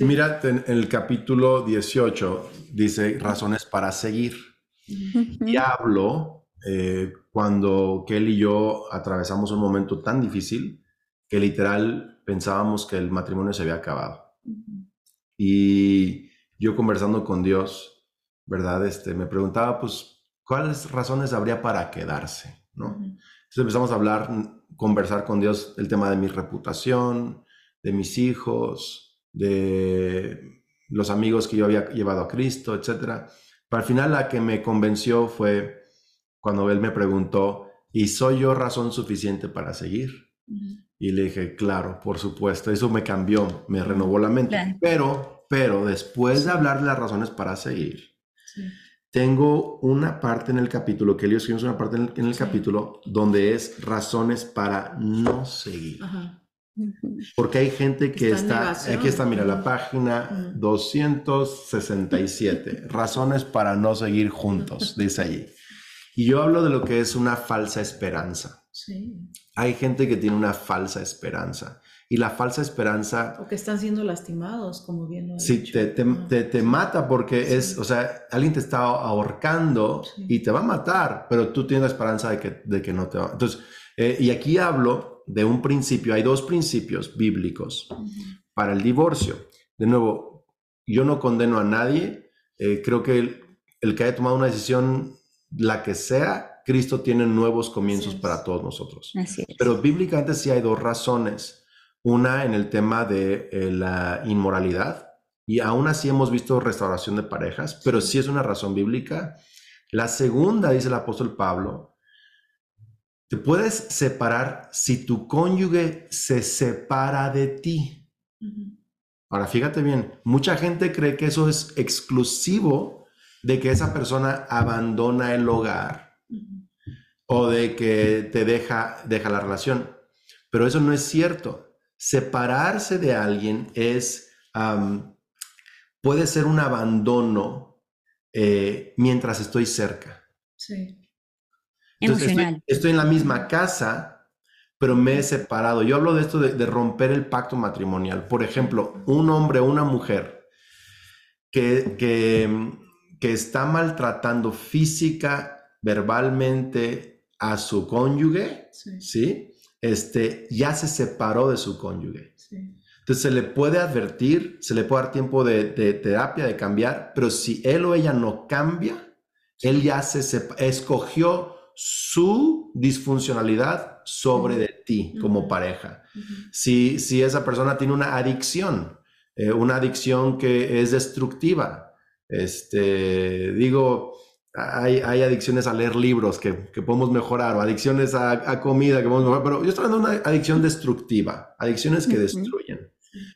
Speaker 2: Mira, en el capítulo 18 dice razones para seguir. Diablo eh, cuando Kelly y yo atravesamos un momento tan difícil que literal pensábamos que el matrimonio se había acabado. Y yo conversando con Dios, ¿verdad? Este, me preguntaba, pues, ¿cuáles razones habría para quedarse? ¿no? Entonces empezamos a hablar, conversar con Dios el tema de mi reputación, de mis hijos, de los amigos que yo había llevado a Cristo, etc. Pero al final la que me convenció fue cuando él me preguntó, ¿y soy yo razón suficiente para seguir? Y le dije, claro, por supuesto, eso me cambió, me renovó la mente. Pero, pero después de hablar de las razones para seguir, tengo una parte en el capítulo, que es una parte en el, capítulo donde es razones para no seguir. Porque hay gente que está, aquí está, mira, la página 267, razones para no seguir juntos, dice allí. Y yo hablo de lo que es una falsa esperanza. Sí. Hay gente que tiene una falsa esperanza. Y la falsa esperanza...
Speaker 3: O que están siendo lastimados, como bien lo
Speaker 2: Sí, te, te, te, mata porque es, o sea, alguien te está ahorcando y te va a matar, pero tú tienes la esperanza de que, de que no te va. Entonces, eh, y aquí hablo de un principio, hay dos principios bíblicos para el divorcio. De nuevo, yo no condeno a nadie, eh, creo que el, el que haya tomado una decisión la que sea, Cristo tiene nuevos comienzos para todos nosotros. Pero bíblicamente sí hay dos razones. Una en el tema de eh, la inmoralidad, y aún así hemos visto restauración de parejas, pero sí es una razón bíblica. La segunda, dice el apóstol Pablo, te puedes separar si tu cónyuge se separa de ti. Ahora, fíjate bien, mucha gente cree que eso es exclusivo de que esa persona abandona el hogar o de que te deja, deja la relación. Pero eso no es cierto. Separarse de alguien es, puede ser un abandono eh, mientras estoy cerca. Sí. Emocional. Estoy, en la misma casa, pero me he separado. Yo hablo de esto de, de romper el pacto matrimonial. Por ejemplo, un hombre o una mujer que, que que está maltratando física, verbalmente a su cónyuge, sí. Este, ya se separó de su cónyuge. Entonces se le puede advertir, se le puede dar tiempo de, terapia, de cambiar, pero si él o ella no cambia, él ya se escogió su disfuncionalidad sobre de ti como pareja. si, si esa persona tiene una adicción, eh, una adicción que es destructiva, este, digo, hay, hay, adicciones a leer libros que, que podemos mejorar, o adicciones a, comida que podemos mejorar, pero yo estoy hablando de una adicción destructiva, adicciones que destruyen.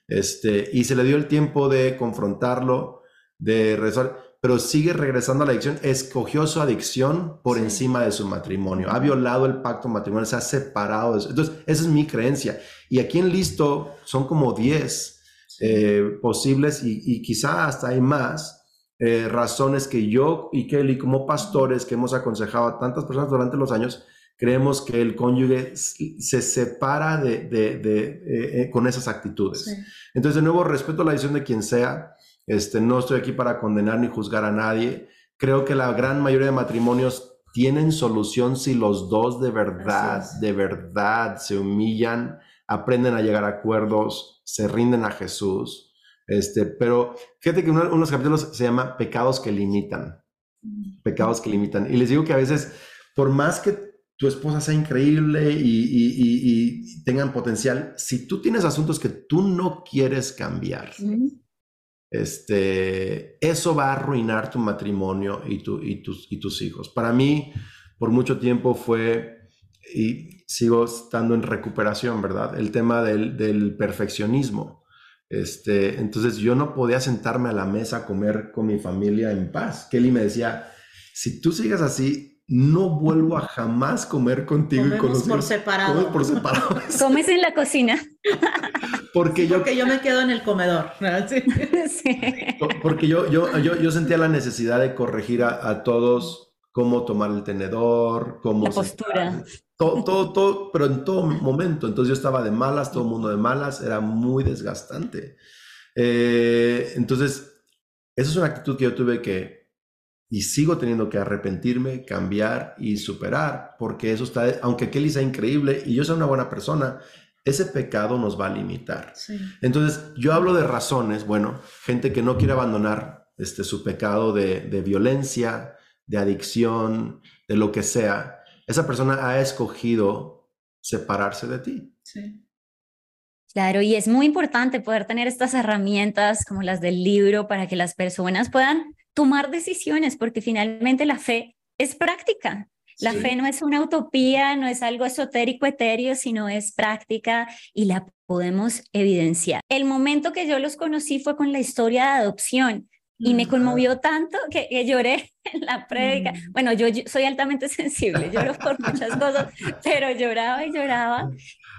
Speaker 2: Este, y se le dio el tiempo de confrontarlo, de resolver, pero sigue regresando a la adicción. Escogió su adicción por encima de su matrimonio, ha violado el pacto matrimonial, se ha separado de eso. Entonces, esa es mi creencia. Y aquí en Listo son como 10 eh, posibles y, y quizá hasta hay más eh, razones que yo y Kelly como pastores que hemos aconsejado a tantas personas durante los años, creemos que el cónyuge se separa de, de, de eh, eh, con esas actitudes. Entonces, de nuevo, respeto la decisión de quien sea. Este, no estoy aquí para condenar ni juzgar a nadie. Creo que la gran mayoría de matrimonios tienen solución si los dos de verdad, de verdad se humillan, aprenden a llegar a acuerdos, se rinden a Jesús este, pero fíjate que uno, de los capítulos se llama Pecados que limitan. Pecados que limitan. Y les digo que a veces, por más que tu esposa sea increíble y, tengan potencial, si tú tienes asuntos que tú no quieres cambiar, este, eso va a arruinar tu matrimonio y, tu, y, tus, y tus hijos. Para mí, por mucho tiempo fue, y sigo estando en recuperación, ¿verdad? El tema del, del perfeccionismo. Este, entonces yo no podía sentarme a la mesa a comer con mi familia en paz. Kelly me decía, si tú sigas así, no vuelvo a jamás comer contigo
Speaker 3: y con los por separado.
Speaker 2: por [laughs] separado.
Speaker 1: Comes en la cocina. [laughs]
Speaker 2: Porque yo,
Speaker 3: porque yo me quedo en el comedor.
Speaker 2: Sí. [laughs] Porque yo, yo, yo, sentía la necesidad de corregir a, todos cómo tomar el tenedor, cómo...
Speaker 1: La postura. [laughs]
Speaker 2: Todo, todo, todo, pero en todo momento. Entonces yo estaba de malas, todo el mundo de malas, era muy desgastante. Eh, entonces, esa es una actitud que yo tuve que, y sigo teniendo que arrepentirme, cambiar y superar, porque eso está, aunque Kelly sea increíble y yo sea una buena persona, ese pecado nos va a limitar. Entonces, yo hablo de razones, bueno, gente que no quiere abandonar este, su pecado de, de violencia, de adicción, de lo que sea, esa persona ha escogido separarse de ti. Sí.
Speaker 1: Claro, y es muy importante poder tener estas herramientas como las del libro para que las personas puedan tomar decisiones, porque finalmente la fe es práctica. La fe no es una utopía, no es algo esotérico, etéreo, sino es práctica y la podemos evidenciar. El momento que yo los conocí fue con la historia de adopción y me conmovió tanto que, lloré [laughs] en la prédica. Mm. Bueno, yo, soy altamente [laughs] sensible, lloro por muchas cosas, [laughs] pero lloraba y lloraba.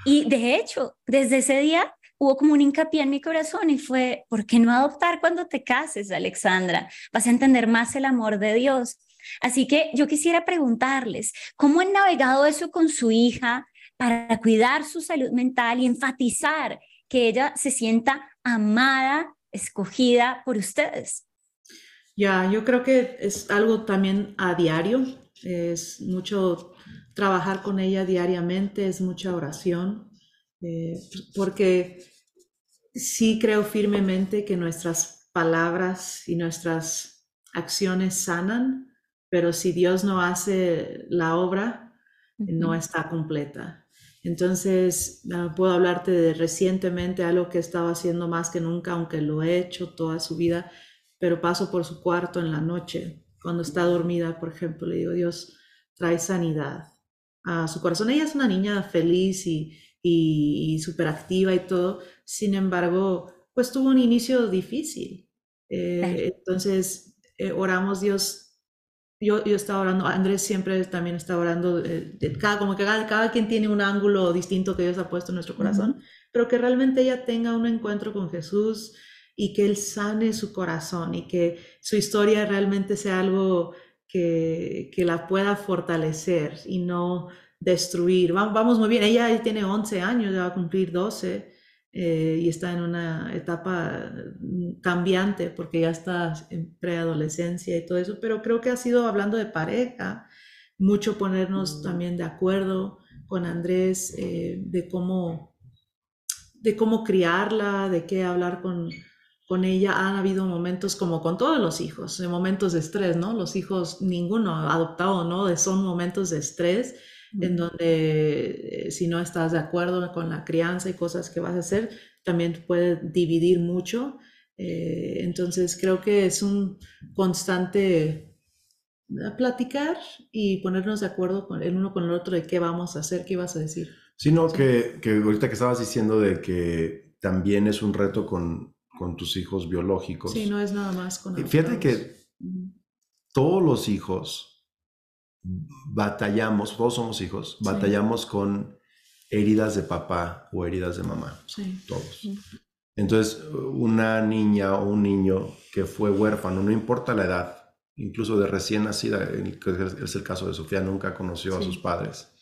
Speaker 1: Y de hecho, desde ese día hubo como un hincapié en mi corazón y fue, ¿por qué no adoptar cuando te cases, Alexandra? Vas a entender más el amor de Dios. Así que yo quisiera preguntarles, ¿cómo han navegado eso con su hija para cuidar su salud mental y enfatizar que ella se sienta amada, escogida por ustedes?
Speaker 3: Ya, yo creo que es algo también a diario, es mucho trabajar con ella diariamente, es mucha oración, eh, porque sí creo firmemente que nuestras palabras y nuestras acciones sanan, pero si Dios no hace la obra, no está completa. Entonces, ah, puedo hablarte de recientemente algo que he estado haciendo más que nunca, aunque lo he hecho toda su vida, pero paso por su cuarto en la noche, cuando está dormida, por ejemplo, le digo, Dios, trae sanidad a su corazón. Ella es una niña feliz y, y, súper activa y todo, sin embargo, pues tuvo un inicio difícil. Eh, entonces, eh, oramos, Dios, yo, yo estaba orando, Andrés siempre también está orando, eh, cada, como que cada, quien tiene un ángulo distinto que Dios ha puesto en nuestro corazón, pero que realmente ella tenga un encuentro con Jesús, y que Él sane su corazón y que su historia realmente sea algo que, que la pueda fortalecer y no destruir. Vamos, muy bien, ella tiene 11 años, ya va a cumplir 12 eh, y está en una etapa mm, cambiante porque ya está en preadolescencia y todo eso, pero creo que ha sido hablando de pareja, mucho ponernos mm. también de acuerdo con Andrés eh, de cómo de cómo criarla, de qué hablar con, con ella han habido momentos como con todos los hijos, de momentos de estrés, ¿no? Los hijos, ninguno adoptado, ¿no? Son momentos de estrés en donde eh, si no estás de acuerdo con la crianza y cosas que vas a hacer, también puede dividir mucho. Eh, entonces creo que es un constante eh, platicar y ponernos de acuerdo con el uno con el otro de qué vamos a hacer, qué ibas a decir.
Speaker 2: Sino Que, que ahorita que estabas diciendo de que también es un reto con con tus hijos biológicos.
Speaker 3: Sí, no es nada más con
Speaker 2: Fíjate que todos los hijos batallamos, todos somos hijos, batallamos con heridas de papá o heridas de mamá. Sí. Todos. Entonces, una niña o un niño que fue huérfano, no importa la edad, incluso de recién nacida, que es el caso de Sofía, nunca conoció a sus padres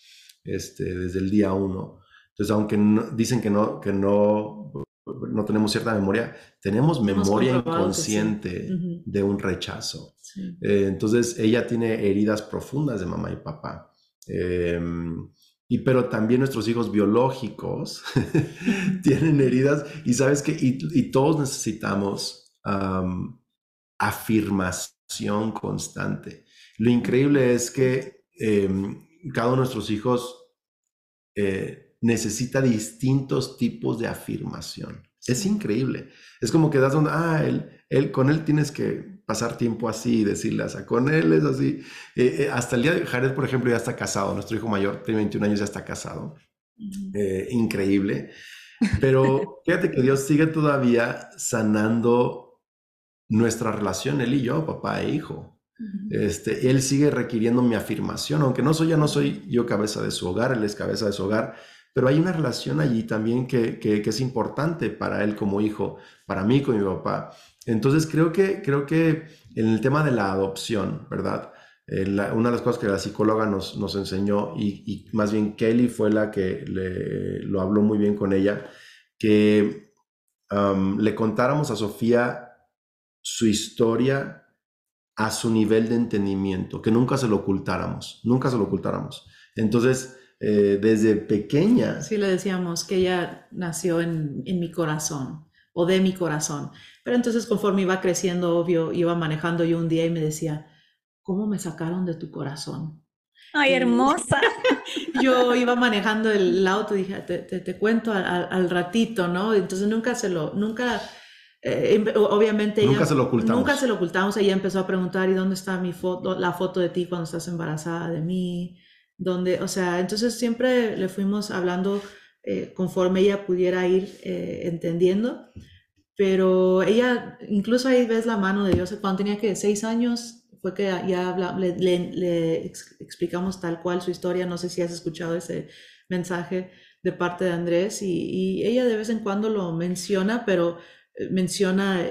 Speaker 2: este, desde el día uno. Entonces, aunque dicen que no, que no no tenemos cierta memoria, tenemos memoria inconsciente de un rechazo. Eh, entonces, ella tiene heridas profundas de mamá y papá. Em, y pero también nuestros hijos biológicos [laughs] tienen heridas y sabes que y, todos necesitamos afirmación constante. Lo increíble es que em, cada uno de nuestros hijos eh, necesita distintos tipos de afirmación. Es increíble. Es como que das donde, ah, él, él, con él tienes que pasar tiempo así y decirle, o sea, con él es así. Eh, eh, hasta el día de Jared, por ejemplo, ya está casado. Nuestro hijo mayor tiene 21 años, ya está casado. Eh, increíble. Pero fíjate que Dios sigue todavía sanando nuestra relación, él y yo, papá e hijo. Este, él sigue requiriendo mi afirmación, aunque no soy, ya no soy yo cabeza de su hogar, él es cabeza de su hogar, pero hay una relación allí también que, que, es importante para él como hijo, para mí con mi papá. Entonces creo que, creo que en el tema de la adopción, ¿verdad? Eh, una de las cosas que la psicóloga nos, nos enseñó, y, más bien Kelly fue la que le, lo habló muy bien con ella, que le contáramos a Sofía su historia a su nivel de entendimiento, que nunca se lo ocultáramos, nunca se lo ocultáramos. Entonces, eh, desde pequeña...
Speaker 3: Sí, le decíamos que ella nació en, en, mi corazón o de mi corazón. Pero entonces conforme iba creciendo, obvio, iba manejando yo un día y me decía, ¿cómo me sacaron de tu corazón?
Speaker 1: Ay, hermosa. [laughs]
Speaker 3: yo iba manejando el auto y dije, te, te, cuento al, al, ratito, ¿no? Entonces nunca se lo, nunca eh, obviamente
Speaker 2: nunca se lo ocultamos.
Speaker 3: Nunca se lo ocultamos. Ella empezó a preguntar, ¿y dónde está mi foto, la foto de ti cuando estás embarazada de mí? ¿Dónde? O sea, entonces siempre le fuimos hablando eh, conforme ella pudiera ir eh, entendiendo. Pero ella, incluso ahí ves la mano de Dios. Cuando tenía que seis años, fue que ya le, explicamos tal cual su historia. No sé si has escuchado ese mensaje de parte de Andrés y, y ella de vez en cuando lo menciona, pero menciona,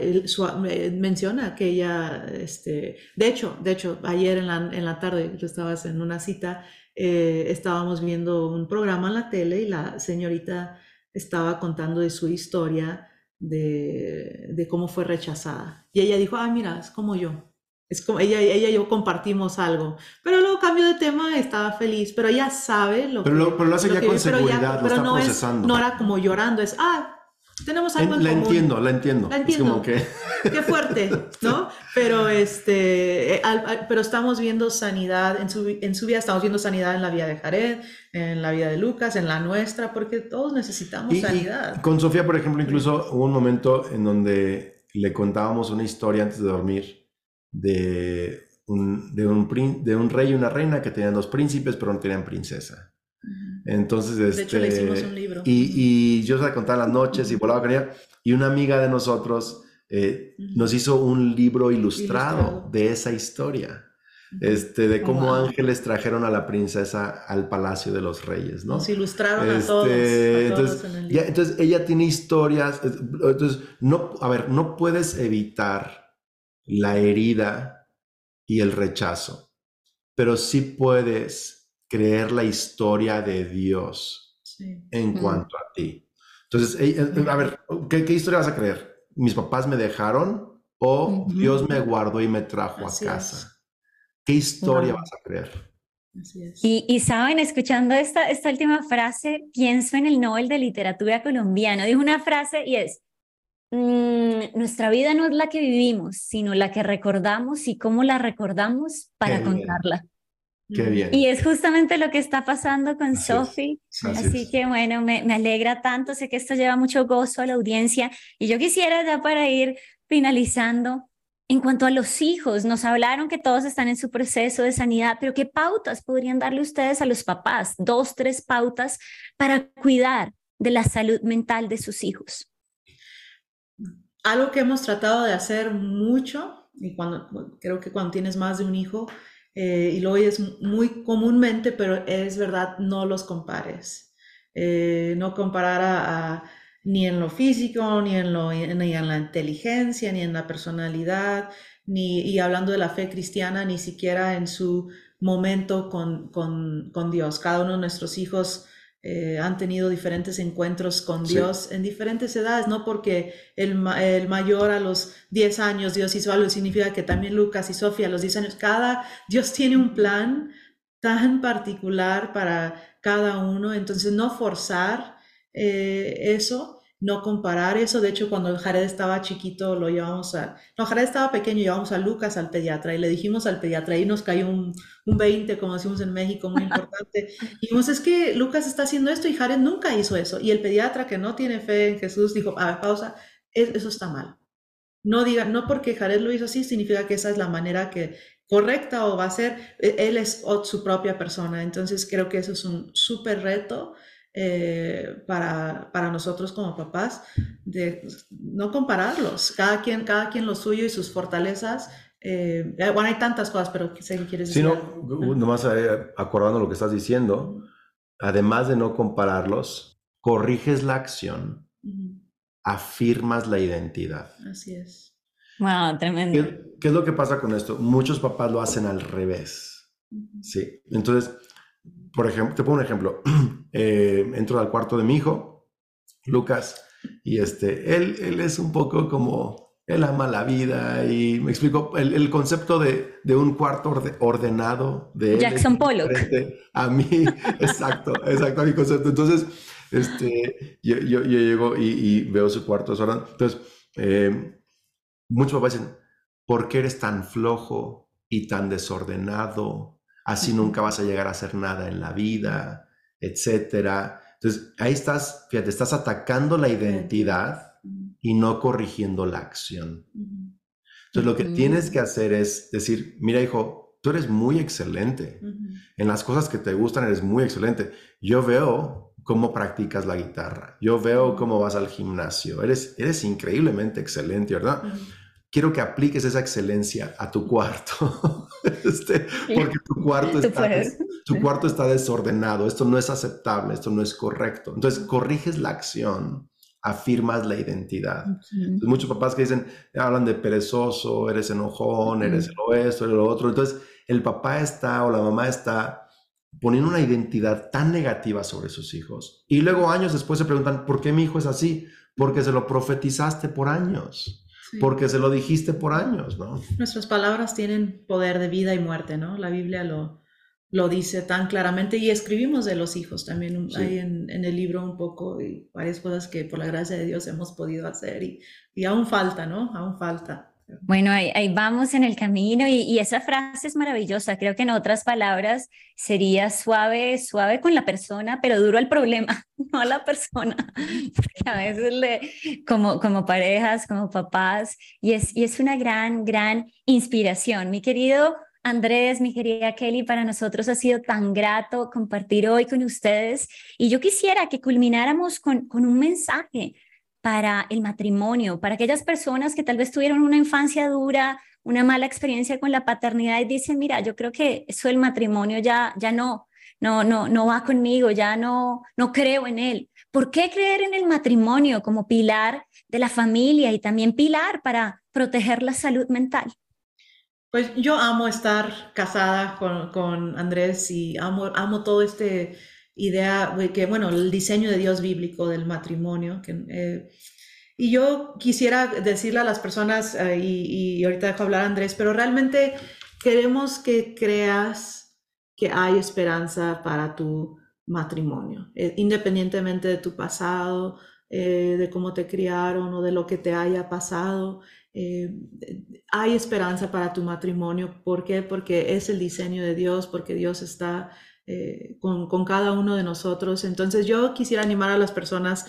Speaker 3: menciona que ella, este, de hecho, de hecho, ayer en la, en la tarde, tú estabas en una cita, eh, estábamos viendo un programa en la tele y la señorita estaba contando de su historia de, de cómo fue rechazada. Y ella dijo, ah, mira, es como yo. Es como ella, ella y yo compartimos algo. Pero luego cambio de tema, estaba feliz. Pero ella sabe lo
Speaker 2: pero que. Lo, pero lo hace ya con seguridad, lo está
Speaker 3: no
Speaker 2: procesando.
Speaker 3: no era como llorando, es, ah, tenemos algo en,
Speaker 2: la entiendo, la entiendo.
Speaker 3: La entiendo. que... [laughs] Qué fuerte, ¿no? Pero, este, eh, pero estamos viendo sanidad en su, en su vida, estamos viendo sanidad en la vida de Jared, en la vida de Lucas, en la nuestra, porque todos necesitamos sanidad.
Speaker 2: con Sofía, por ejemplo, incluso hubo un momento en donde le contábamos una historia antes de dormir de un, de un, de un rey y una reina que tenían dos príncipes, pero no tenían princesa. Entonces,
Speaker 3: de hecho, le hicimos
Speaker 2: este,
Speaker 3: un libro.
Speaker 2: Y, y yo se contaba las noches y volaba con ella. Y una amiga de nosotros eh, nos hizo un libro ilustrado, de esa historia. Este, de cómo ángeles trajeron a la princesa al palacio de los reyes, ¿no?
Speaker 3: Nos ilustraron a todos. Este,
Speaker 2: entonces, entonces, ella tiene historias. Entonces, no, a ver, no puedes evitar la herida y el rechazo, pero sí puedes creer la historia de Dios en cuanto a ti. Entonces, eh, a ver, ¿qué, historia vas a creer? ¿Mis papás me dejaron o Dios me guardó y me trajo a casa? ¿Qué historia vas a creer?
Speaker 1: Y, saben, escuchando esta, esta última frase, pienso en el Nobel de Literatura colombiano. Dijo una frase y es, mm, nuestra vida no es la que vivimos, sino la que recordamos y cómo la recordamos para contarla. Y es justamente lo que está pasando con Sophie. Así, que bueno, me, me, alegra tanto. Sé que esto lleva mucho gozo a la audiencia. Y yo quisiera ya para ir finalizando, en cuanto a los hijos, nos hablaron que todos están en su proceso de sanidad, pero ¿qué pautas podrían darle ustedes a los papás? Dos, tres pautas para cuidar de la salud mental de sus hijos.
Speaker 3: Algo que hemos tratado de hacer mucho, y cuando creo que cuando tienes más de un hijo, eh, y lo oyes muy comúnmente, pero es verdad, no los compares. Eh, no comparar a, ni en lo físico, ni en, lo, ni en la inteligencia, ni en la personalidad, ni, y hablando de la fe cristiana, ni siquiera en su momento con, con, con Dios. Cada uno de nuestros hijos eh, han tenido diferentes encuentros con Dios en diferentes edades, no porque el, el, mayor a los 10 años Dios hizo algo, significa que también Lucas y Sofía a los 10 años, cada Dios tiene un plan tan particular para cada uno, entonces no forzar eh, eso no comparar eso. De hecho, cuando Jared estaba chiquito, lo llevamos a... No, Jared estaba pequeño, llevamos a Lucas al pediatra y le dijimos al pediatra y nos cayó un, un 20, como decimos en México, muy importante. Y dijimos, es que Lucas está haciendo esto y Jared nunca hizo eso. Y el pediatra que no tiene fe en Jesús dijo, a ver, pausa, eso está mal. No diga, no porque Jared lo hizo así, significa que esa es la manera que correcta o va a ser, e, él es su propia persona. Entonces creo que eso es un súper reto eh, para, para, nosotros como papás, de no compararlos, cada quien, cada quien lo suyo y sus fortalezas. Eh, eh, bueno, hay tantas cosas, pero sé que quieres
Speaker 2: decir. Sí, no, nomás acordando lo que estás diciendo, además de no compararlos, corriges la acción, afirmas la identidad.
Speaker 3: Así es.
Speaker 1: Wow, tremendo.
Speaker 2: ¿Qué, ¿Qué, es lo que pasa con esto? Muchos papás lo hacen al revés. Sí. Entonces, por ejemplo, te pongo un ejemplo. [clears throat] Eh, entro al cuarto de mi hijo, Lucas, y este, él, él es un poco como, él ama la vida y me explico el, el concepto de, de, un cuarto ordenado de
Speaker 1: Jackson Pollock.
Speaker 2: A mí, [laughs] exacto, exacto, a mi concepto. Entonces, este, yo, yo, yo llego y, y, veo su cuarto ordenado. Entonces, eh, muchos papás dicen, ¿por qué eres tan flojo y tan desordenado? Así nunca vas a llegar a hacer nada en la vida, etcétera. Entonces, ahí estás, fíjate, estás atacando la identidad y no corrigiendo la acción. Entonces, lo que tienes que hacer es decir, mira, hijo, tú eres muy excelente. En las cosas que te gustan eres muy excelente. Yo veo cómo practicas la guitarra. Yo veo cómo vas al gimnasio. Eres, eres increíblemente excelente, ¿verdad? Quiero que apliques esa excelencia a tu cuarto, [laughs] este, porque tu cuarto, está, tu cuarto está desordenado, esto no es aceptable, esto no es correcto. Entonces, corriges la acción, afirmas la identidad. muchos papás que dicen, hablan de perezoso, eres enojón, eres lo esto, eres lo otro. Entonces, el papá está o la mamá está poniendo una identidad tan negativa sobre sus hijos. Y luego años después se preguntan, ¿por qué mi hijo es así? Porque se lo profetizaste por años porque se lo dijiste por años, ¿no?
Speaker 3: Nuestras palabras tienen poder de vida y muerte, ¿no? La Biblia lo, lo dice tan claramente y escribimos de los hijos también hay en, en, el libro un poco y varias cosas que por la gracia de Dios hemos podido hacer y, y aún falta, ¿no? Aún falta.
Speaker 1: Bueno, ahí, vamos en el camino y, esa frase es maravillosa. Creo que en otras palabras sería suave, suave con la persona, pero duro al problema, [laughs] no a la persona. [laughs] Porque a veces le, como, como parejas, como papás, y es, y es una gran, gran inspiración. Mi querido Andrés, mi querida Kelly, para nosotros ha sido tan grato compartir hoy con ustedes y yo quisiera que culmináramos con, con un mensaje para el matrimonio, para aquellas personas que tal vez tuvieron una infancia dura, una mala experiencia con la paternidad y dicen, mira, yo creo que eso el matrimonio ya, ya no, no, no, no va conmigo, ya no, no creo en él. ¿Por qué creer en el matrimonio como pilar de la familia y también pilar para proteger la salud mental?
Speaker 3: Pues yo amo estar casada con, con Andrés y amo, amo todo este idea, que bueno, el diseño de Dios bíblico del matrimonio. Eh, y yo quisiera decirle a las personas, eh, y, ahorita dejo hablar a Andrés, pero realmente queremos que creas que hay esperanza para tu matrimonio, eh, independientemente de tu pasado, de cómo te criaron o de lo que te haya pasado. hay esperanza para tu matrimonio. ¿Por qué? Porque es el diseño de Dios, porque Dios está eh, con, con, cada uno de nosotros. Entonces yo quisiera animar a las personas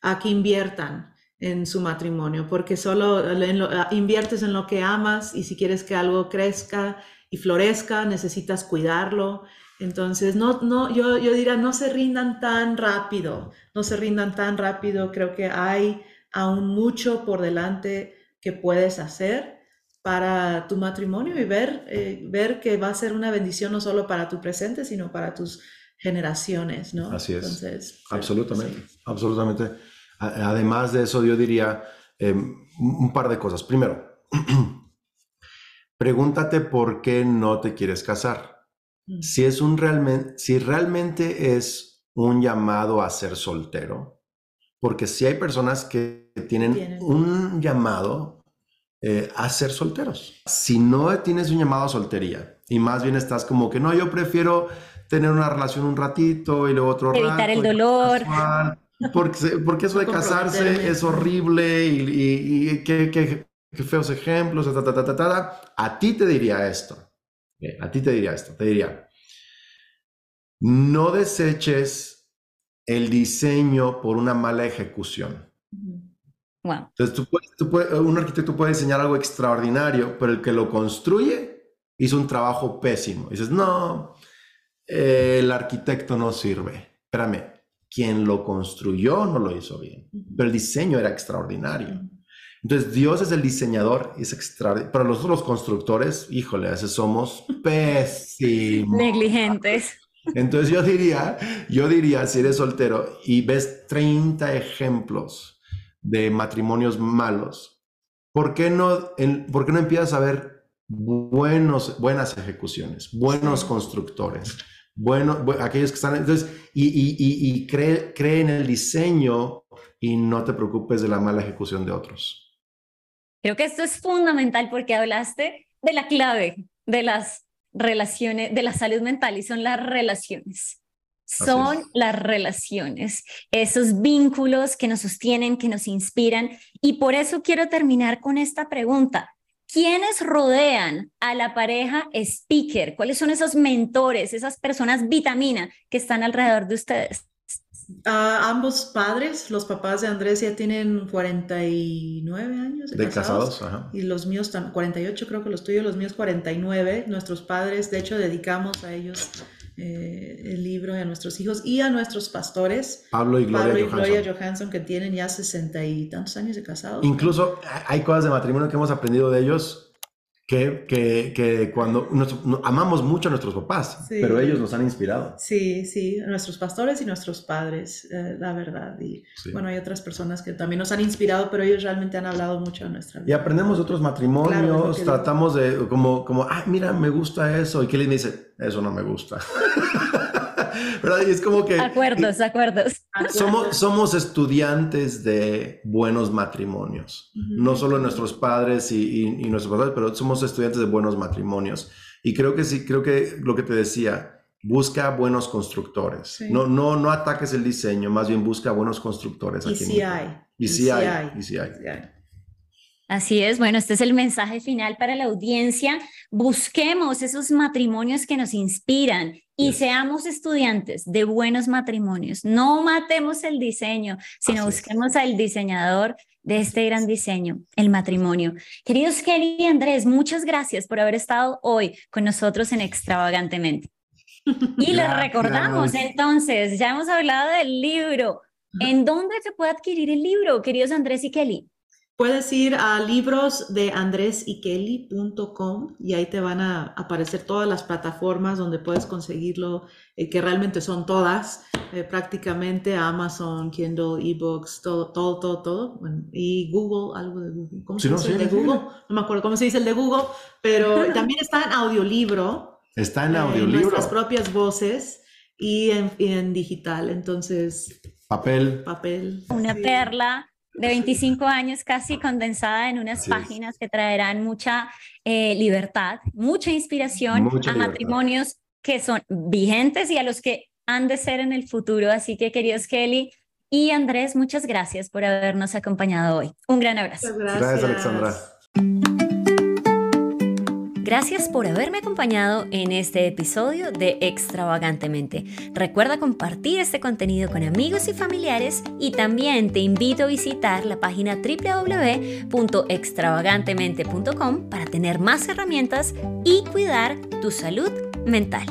Speaker 3: a que inviertan en su matrimonio, porque solo ah, inviertes en lo que amas y si quieres que algo crezca y florezca, necesitas cuidarlo. Entonces, no, no, yo, yo diría, no se rindan tan rápido, no se rindan tan rápido. Creo que hay aún mucho por delante que puedes hacer para tu matrimonio y ver, eh, ver que va a ser una bendición no solo para tu presente, sino para tus generaciones, ¿no?
Speaker 2: Así es. Entonces, absolutamente, absolutamente. Además de eso, yo diría em, un par de cosas. Primero, [clears throat] pregúntate por qué no te quieres casar. Mm. Si es un realmente, si realmente es un llamado a ser soltero, porque si hay personas que tienen un llamado eh, a ser solteros. Si no tienes un llamado a soltería y más bien estás como que no, yo prefiero tener una relación un ratito y luego otro
Speaker 1: Evitar el dolor.
Speaker 2: porque, porque eso de casarse es horrible y, y, qué, feos ejemplos, a ti te diría esto. A ti te diría esto, te diría, no deseches el diseño por una mala ejecución. Entonces, tú un arquitecto puede diseñar algo extraordinario, pero el que lo construye hizo un trabajo pésimo. dices, no, el arquitecto no sirve. Espérame, quien lo construyó no lo hizo bien, pero el diseño era extraordinario. Entonces, Dios es el diseñador, es extraordinario. Pero nosotros los constructores, híjole, a veces somos pésimos.
Speaker 1: Negligentes.
Speaker 2: Entonces yo diría, yo diría, si eres soltero y ves 30 ejemplos de matrimonios malos, ¿por qué no, por qué no empiezas a ver buenos, buenas ejecuciones, buenos constructores? Bueno, aquellos que están, entonces, y, y, y, cree, cree en el diseño y no te preocupes de la mala ejecución de otros.
Speaker 1: Creo que esto es fundamental porque hablaste de la clave de las relaciones, de la salud mental y son las relaciones. Son las relaciones, esos vínculos que nos sostienen, que nos inspiran. Y por eso quiero terminar con esta pregunta. ¿Quiénes rodean a la pareja speaker? ¿Cuáles son esos mentores, esas personas vitamina que están alrededor de ustedes?
Speaker 3: ambos padres, los papás de Andrés ya tienen 49 años
Speaker 2: de, casados,
Speaker 3: y los míos 48 creo que los tuyos, los míos 49. Nuestros padres, de hecho, dedicamos a ellos eh, el libro y a nuestros hijos y a nuestros pastores.
Speaker 2: Pablo y Gloria,
Speaker 3: Johansson. que tienen ya sesenta y tantos años de casados.
Speaker 2: Incluso hay cosas de matrimonio que hemos aprendido de ellos que, que, que cuando amamos mucho a nuestros papás, pero ellos nos han inspirado.
Speaker 3: Sí, sí, nuestros pastores y nuestros padres, eh, la verdad. Y bueno, hay otras personas que también nos han inspirado, pero ellos realmente han hablado mucho a nuestra vida.
Speaker 2: Y aprendemos de otros matrimonios, tratamos de, como, como, ah, mira, me gusta eso. Y Kelly me dice, eso no me gusta. [laughs] ¿verdad? Y es como que...
Speaker 1: Acuerdos, acuerdos.
Speaker 2: Somos, somos estudiantes de buenos matrimonios, no solo nuestros padres y, y, nuestros padres, pero somos estudiantes de buenos matrimonios. Y creo que sí, creo que lo que te decía, busca buenos constructores. No, no, no ataques el diseño, más bien busca buenos constructores.
Speaker 3: Y si hay.
Speaker 2: Y si hay. Y si hay.
Speaker 1: Así es, bueno, este es el mensaje final para la audiencia. Busquemos esos matrimonios que nos inspiran y seamos estudiantes de buenos matrimonios. No matemos el diseño, sino busquemos al diseñador de este gran diseño, el matrimonio. Queridos Kelly y Andrés, muchas gracias por haber estado hoy con nosotros en Extravagantemente. [laughs] Y les recordamos entonces, ya hemos hablado del libro. ¿En dónde se puede adquirir el libro, queridos Andrés y Kelly?
Speaker 3: Puedes ir a libros de andresykelly.com y ahí te van a aparecer todas las plataformas donde puedes conseguirlo, eh, que realmente son todas, eh, prácticamente Amazon, Kindle, eBooks, todo, todo, todo, todo. y Google, algo de Google. ¿Cómo se dice el de Google? No me acuerdo cómo se dice el de Google, pero [laughs] también está en audiolibro.
Speaker 2: Está en audiolibro.
Speaker 3: En nuestras propias voces y en, digital, entonces...
Speaker 2: Papel.
Speaker 3: Papel.
Speaker 1: Una perla de 25 años casi condensada en unas páginas que traerán mucha eh, libertad, mucha inspiración a matrimonios que son vigentes y a los que han de ser en el futuro. Así que, queridos Kelly y Andrés, muchas gracias por habernos acompañado hoy. Un gran abrazo.
Speaker 2: gracias Alexandra.
Speaker 1: Gracias por haberme acompañado en este episodio de Extravagantemente. Recuerda compartir este contenido con amigos y familiares y también te invito a visitar la página www.extravagantemente.com para tener más herramientas y cuidar tu salud mental.